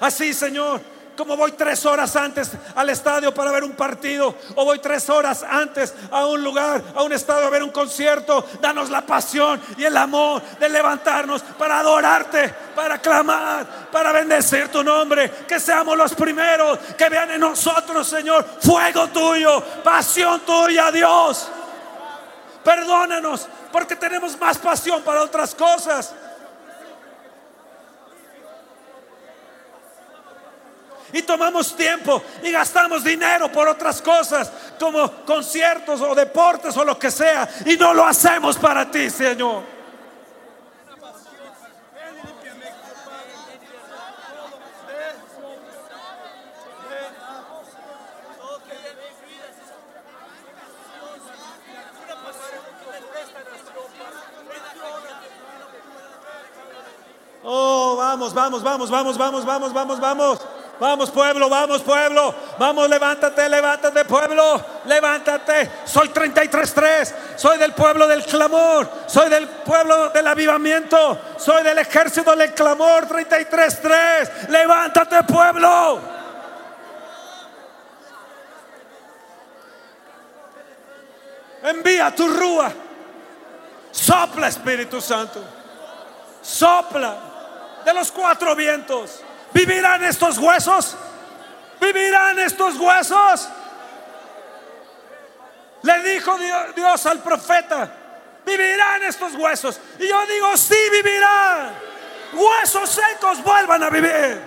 Así, Señor, como voy tres horas antes al estadio para ver un partido, o voy tres horas antes a un lugar, a un estadio a ver un concierto, danos la pasión y el amor de levantarnos para adorarte, para clamar, para bendecir tu nombre, que seamos los primeros que vean en nosotros, Señor, fuego tuyo, pasión tuya, Dios. Perdónanos porque tenemos más pasión para otras cosas. Y tomamos tiempo y gastamos dinero por otras cosas, como conciertos o deportes o lo que sea, y no lo hacemos para ti, Señor. Oh, vamos, vamos, vamos, vamos, vamos, vamos, vamos, vamos. Vamos pueblo, vamos pueblo. Vamos, levántate, levántate pueblo. Levántate. Soy 33.3. Soy del pueblo del clamor. Soy del pueblo del avivamiento. Soy del ejército del clamor 33.3. Levántate pueblo. Envía tu rúa. Sopla Espíritu Santo. Sopla de los cuatro vientos. ¿Vivirán estos huesos? ¿Vivirán estos huesos? Le dijo Dios, al profeta, ¿vivirán estos huesos? Y yo digo, sí vivirán. Huesos secos vuelvan a vivir.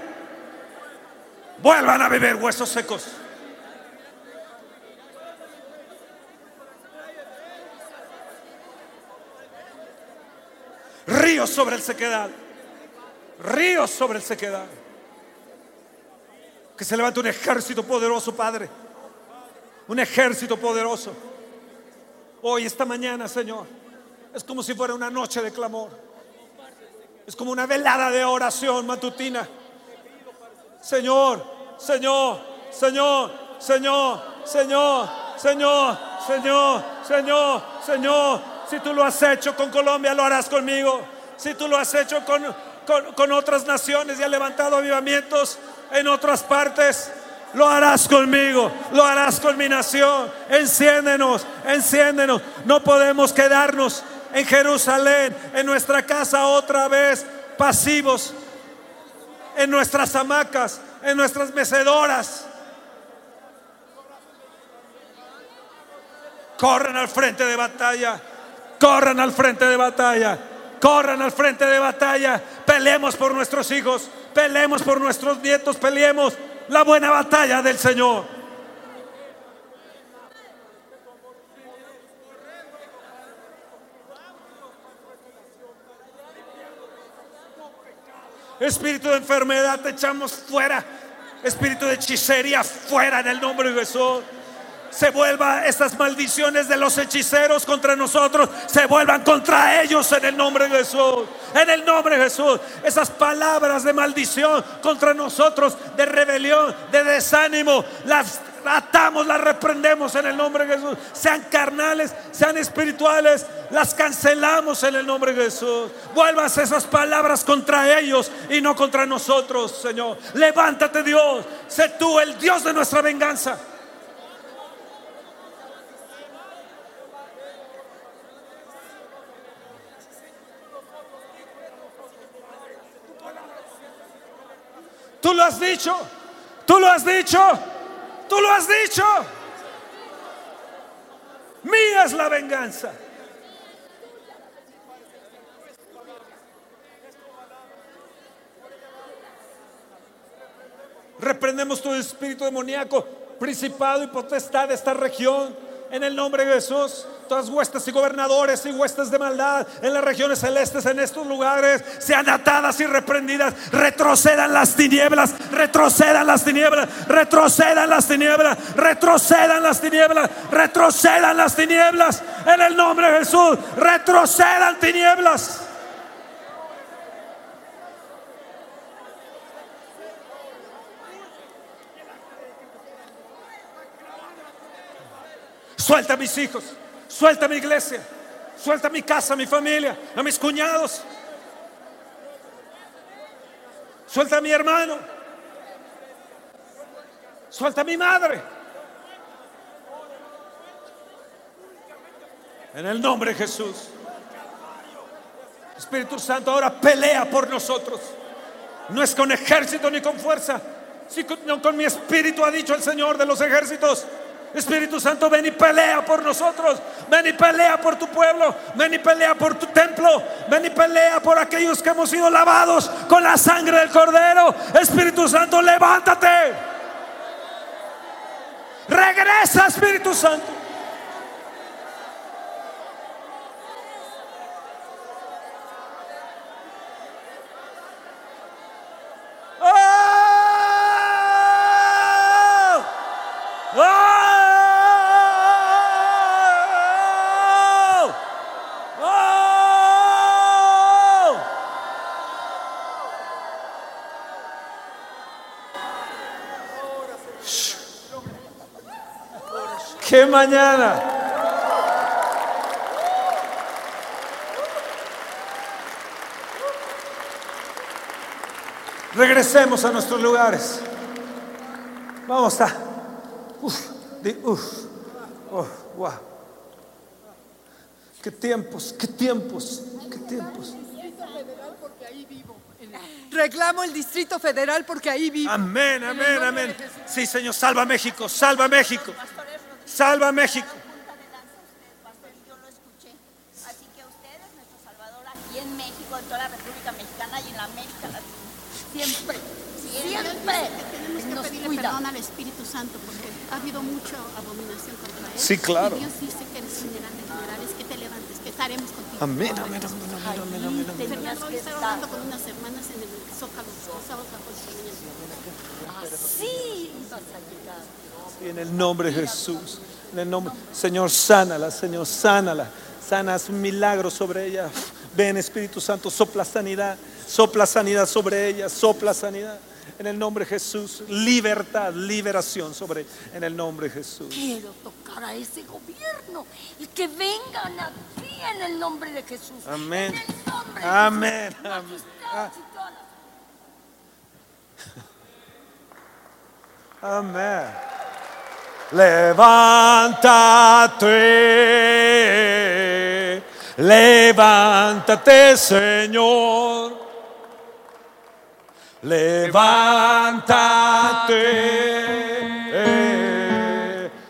Vuelvan a vivir huesos secos. Ríos sobre el sequedad. Ríos sobre el sequedad. Que se levante un ejército poderoso, Padre. Un ejército poderoso. Hoy, esta mañana, Señor, es como si fuera una noche de clamor. Es como una velada de oración matutina. Señor, Señor, Señor, Señor, Señor, Señor, Señor, Señor, Señor, si tú lo has hecho con Colombia, lo harás conmigo. Si tú lo has hecho con, con- otras naciones y has levantado avivamientos en otras partes, lo harás conmigo, lo harás con mi nación. Enciéndenos, enciéndenos. No podemos quedarnos en Jerusalén, en nuestra casa otra vez, pasivos, en nuestras hamacas, en nuestras mecedoras. Corran al frente de batalla. Corran al frente de batalla. Corran al frente de batalla. Peleemos por nuestros hijos. Peleemos por nuestros nietos. Peleemos la buena batalla del Señor. Espíritu de enfermedad te echamos fuera. Espíritu de hechicería fuera en el nombre de Jesús. Se vuelvan estas maldiciones de los hechiceros contra nosotros, se vuelvan contra ellos en el nombre de Jesús. En el nombre de Jesús. Esas palabras de maldición contra nosotros, de rebelión, de desánimo, las atamos, las reprendemos en el nombre de Jesús. Sean carnales, sean espirituales, las cancelamos en el nombre de Jesús. Vuelvas esas palabras contra ellos y no contra nosotros, Señor. Levántate, Dios. Sé tú el Dios de nuestra venganza. Tú lo has dicho. Tú lo has dicho. Tú lo has dicho. Mía es la venganza. Reprendemos todo espíritu demoníaco, principado y potestad de esta región. En el nombre de Jesús, todas huestes y gobernadores y huestes de maldad en las regiones celestes, en estos lugares, sean atadas y reprendidas. Retrocedan las tinieblas, retrocedan las tinieblas, retrocedan las tinieblas, retrocedan las tinieblas, retrocedan las tinieblas. En el nombre de Jesús, retrocedan tinieblas. Suelta a mis hijos, suelta a mi iglesia, suelta a mi casa, a mi familia, a mis cuñados. Suelta a mi hermano. Suelta a mi madre. En el nombre de Jesús. Espíritu Santo ahora pelea por nosotros. No es con ejército ni con fuerza, sino con mi espíritu, ha dicho el Señor de los ejércitos. Espíritu Santo, ven y pelea por nosotros. Ven y pelea por tu pueblo. Ven y pelea por tu templo. Ven y pelea por aquellos que hemos sido lavados con la sangre del Cordero. Espíritu Santo, levántate. Regresa, Espíritu Santo. ¡Qué mañana! Regresemos a nuestros lugares. Vamos a. Uf, di- uf, oh, wow. Qué tiempos, qué tiempos, qué tiempos. Reclamo el Distrito Federal porque ahí vivo. Amén, amén, amén. Sí, Señor, salva México, salva México, salva a México. Yo lo escuché. Así que usted es nuestro Salvador aquí en México, en toda la República Mexicana y en la América Latina. Siempre, siempre Tenemos que nos pedirle cuida. perdón al Espíritu Santo porque ha habido mucha abominación contra él. Sí, claro. Y Dios dice que eres general de generales, que te levantes, que estaremos contigo. Amén, amén, amén, amén, amén, amén, amén. Fernando, hoy estaba hablando con unas hermanas en el Zócalo, los sábados a llegar. Sí, en el nombre de Jesús. En el nombre, Señor, sánala, Señor, sánala. Sanas un milagro sobre ella. Ven, Espíritu Santo, sopla sanidad. Sopla sanidad sobre ella. Sopla sanidad. En el nombre de Jesús, libertad, liberación sobre, en el nombre de Jesús. Quiero tocar a ese gobierno y que vengan aquí en el nombre de Jesús. Amén. En el nombre de Amén. Jesús. Amén. Magistrados y todas las- Amén. Levántate, levántate, Señor. Levántate,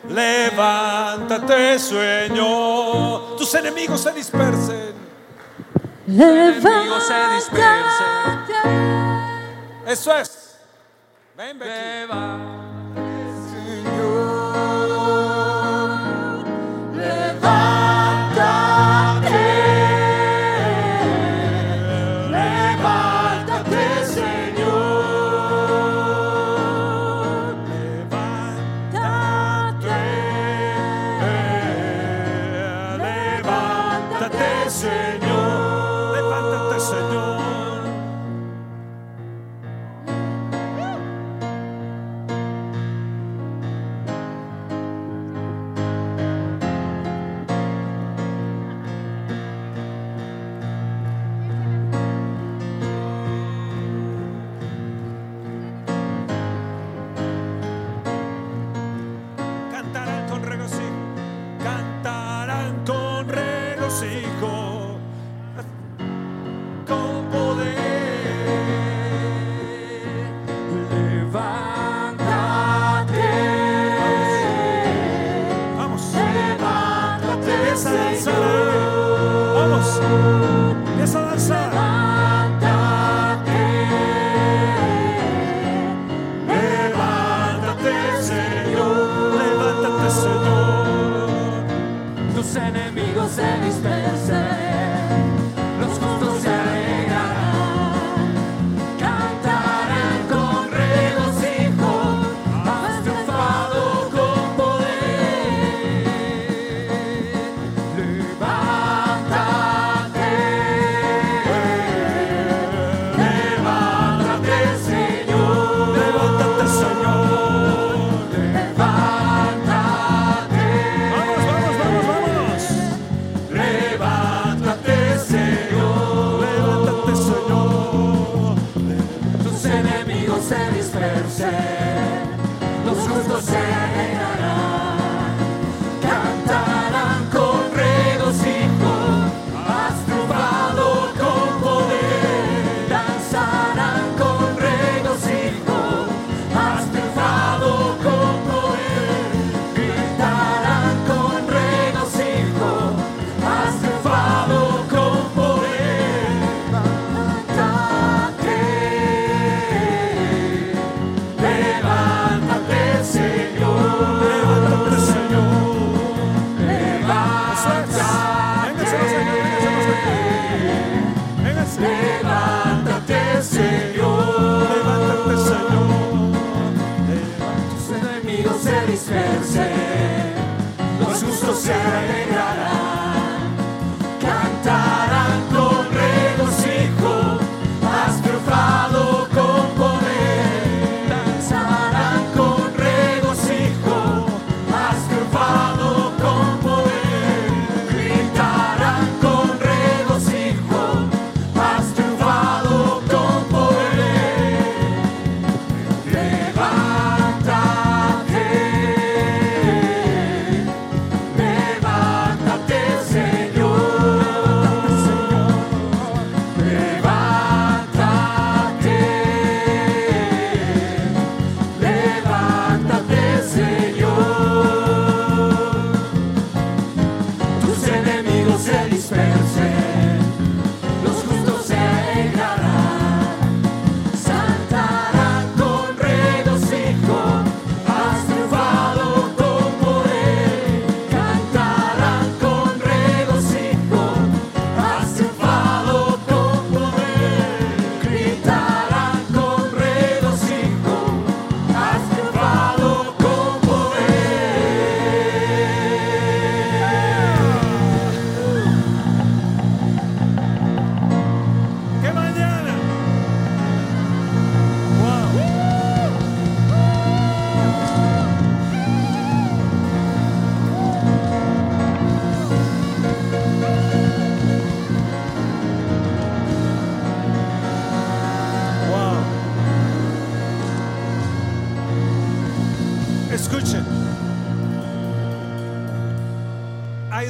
levántate, Señor. Tus enemigos se dispersen. enemigos se dispersen. Eso es. Ven, Becky. Levántate,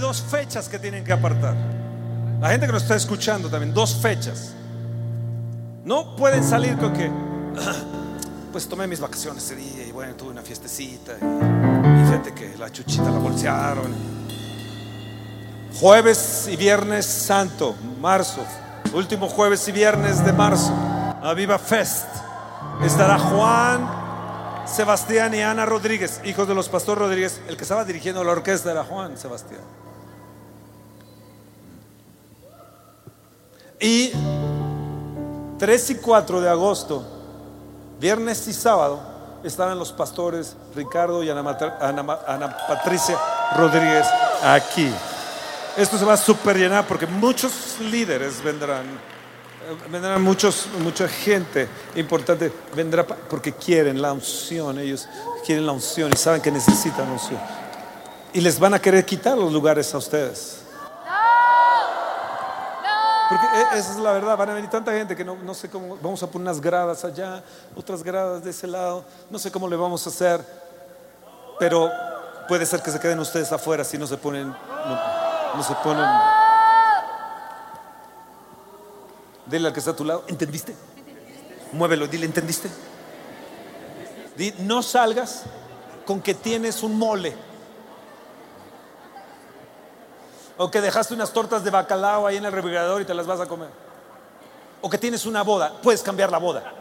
dos fechas que tienen que apartar. La gente que nos está escuchando también, dos fechas. No pueden salir con que, pues tomé mis vacaciones ese día y bueno, tuve una fiestecita y, y fíjate que la chuchita la bolsearon. Jueves y viernes santo, marzo, último jueves y viernes de marzo, Aviva Fest. Estará Juan, Sebastián y Ana Rodríguez, hijos de los pastores Rodríguez. El que estaba dirigiendo la orquesta era Juan Sebastián. Y 3 y 4 de agosto, viernes y sábado, estaban los pastores Ricardo y Ana, Ana Patricia Rodríguez aquí. Esto se va a super llenar porque muchos líderes vendrán. eh, Vendrán muchos, mucha gente importante. Vendrá porque quieren la unción. Ellos quieren la unción y saben que necesitan unción. Y les van a querer quitar los lugares a ustedes. Porque e- esa es la verdad, van a venir tanta gente que no, no sé cómo, vamos a poner unas gradas allá, otras gradas de ese lado, no sé cómo le vamos a hacer, pero puede ser que se queden ustedes afuera si no se ponen, no, se ponen. Dile al que está a tu lado, ¿entendiste? Muévelo, dile, ¿entendiste? Di, no salgas con que tienes un mole. O que dejaste unas tortas de bacalao ahí en el refrigerador y te las vas a comer. O que tienes una boda, puedes cambiar la boda.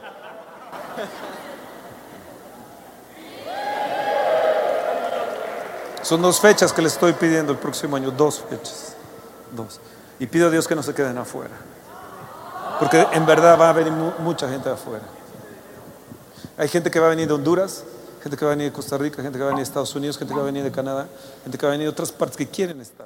Son dos fechas que le estoy pidiendo el próximo año, dos fechas. Dos. Y pido a Dios que no se queden afuera. Porque en verdad va a venir mu- mucha gente afuera. Hay gente que va a venir de Honduras, gente que va a venir de Costa Rica, gente que va a venir de Estados Unidos, gente que va a venir de Canadá, gente que va a venir de otras partes que quieren estar.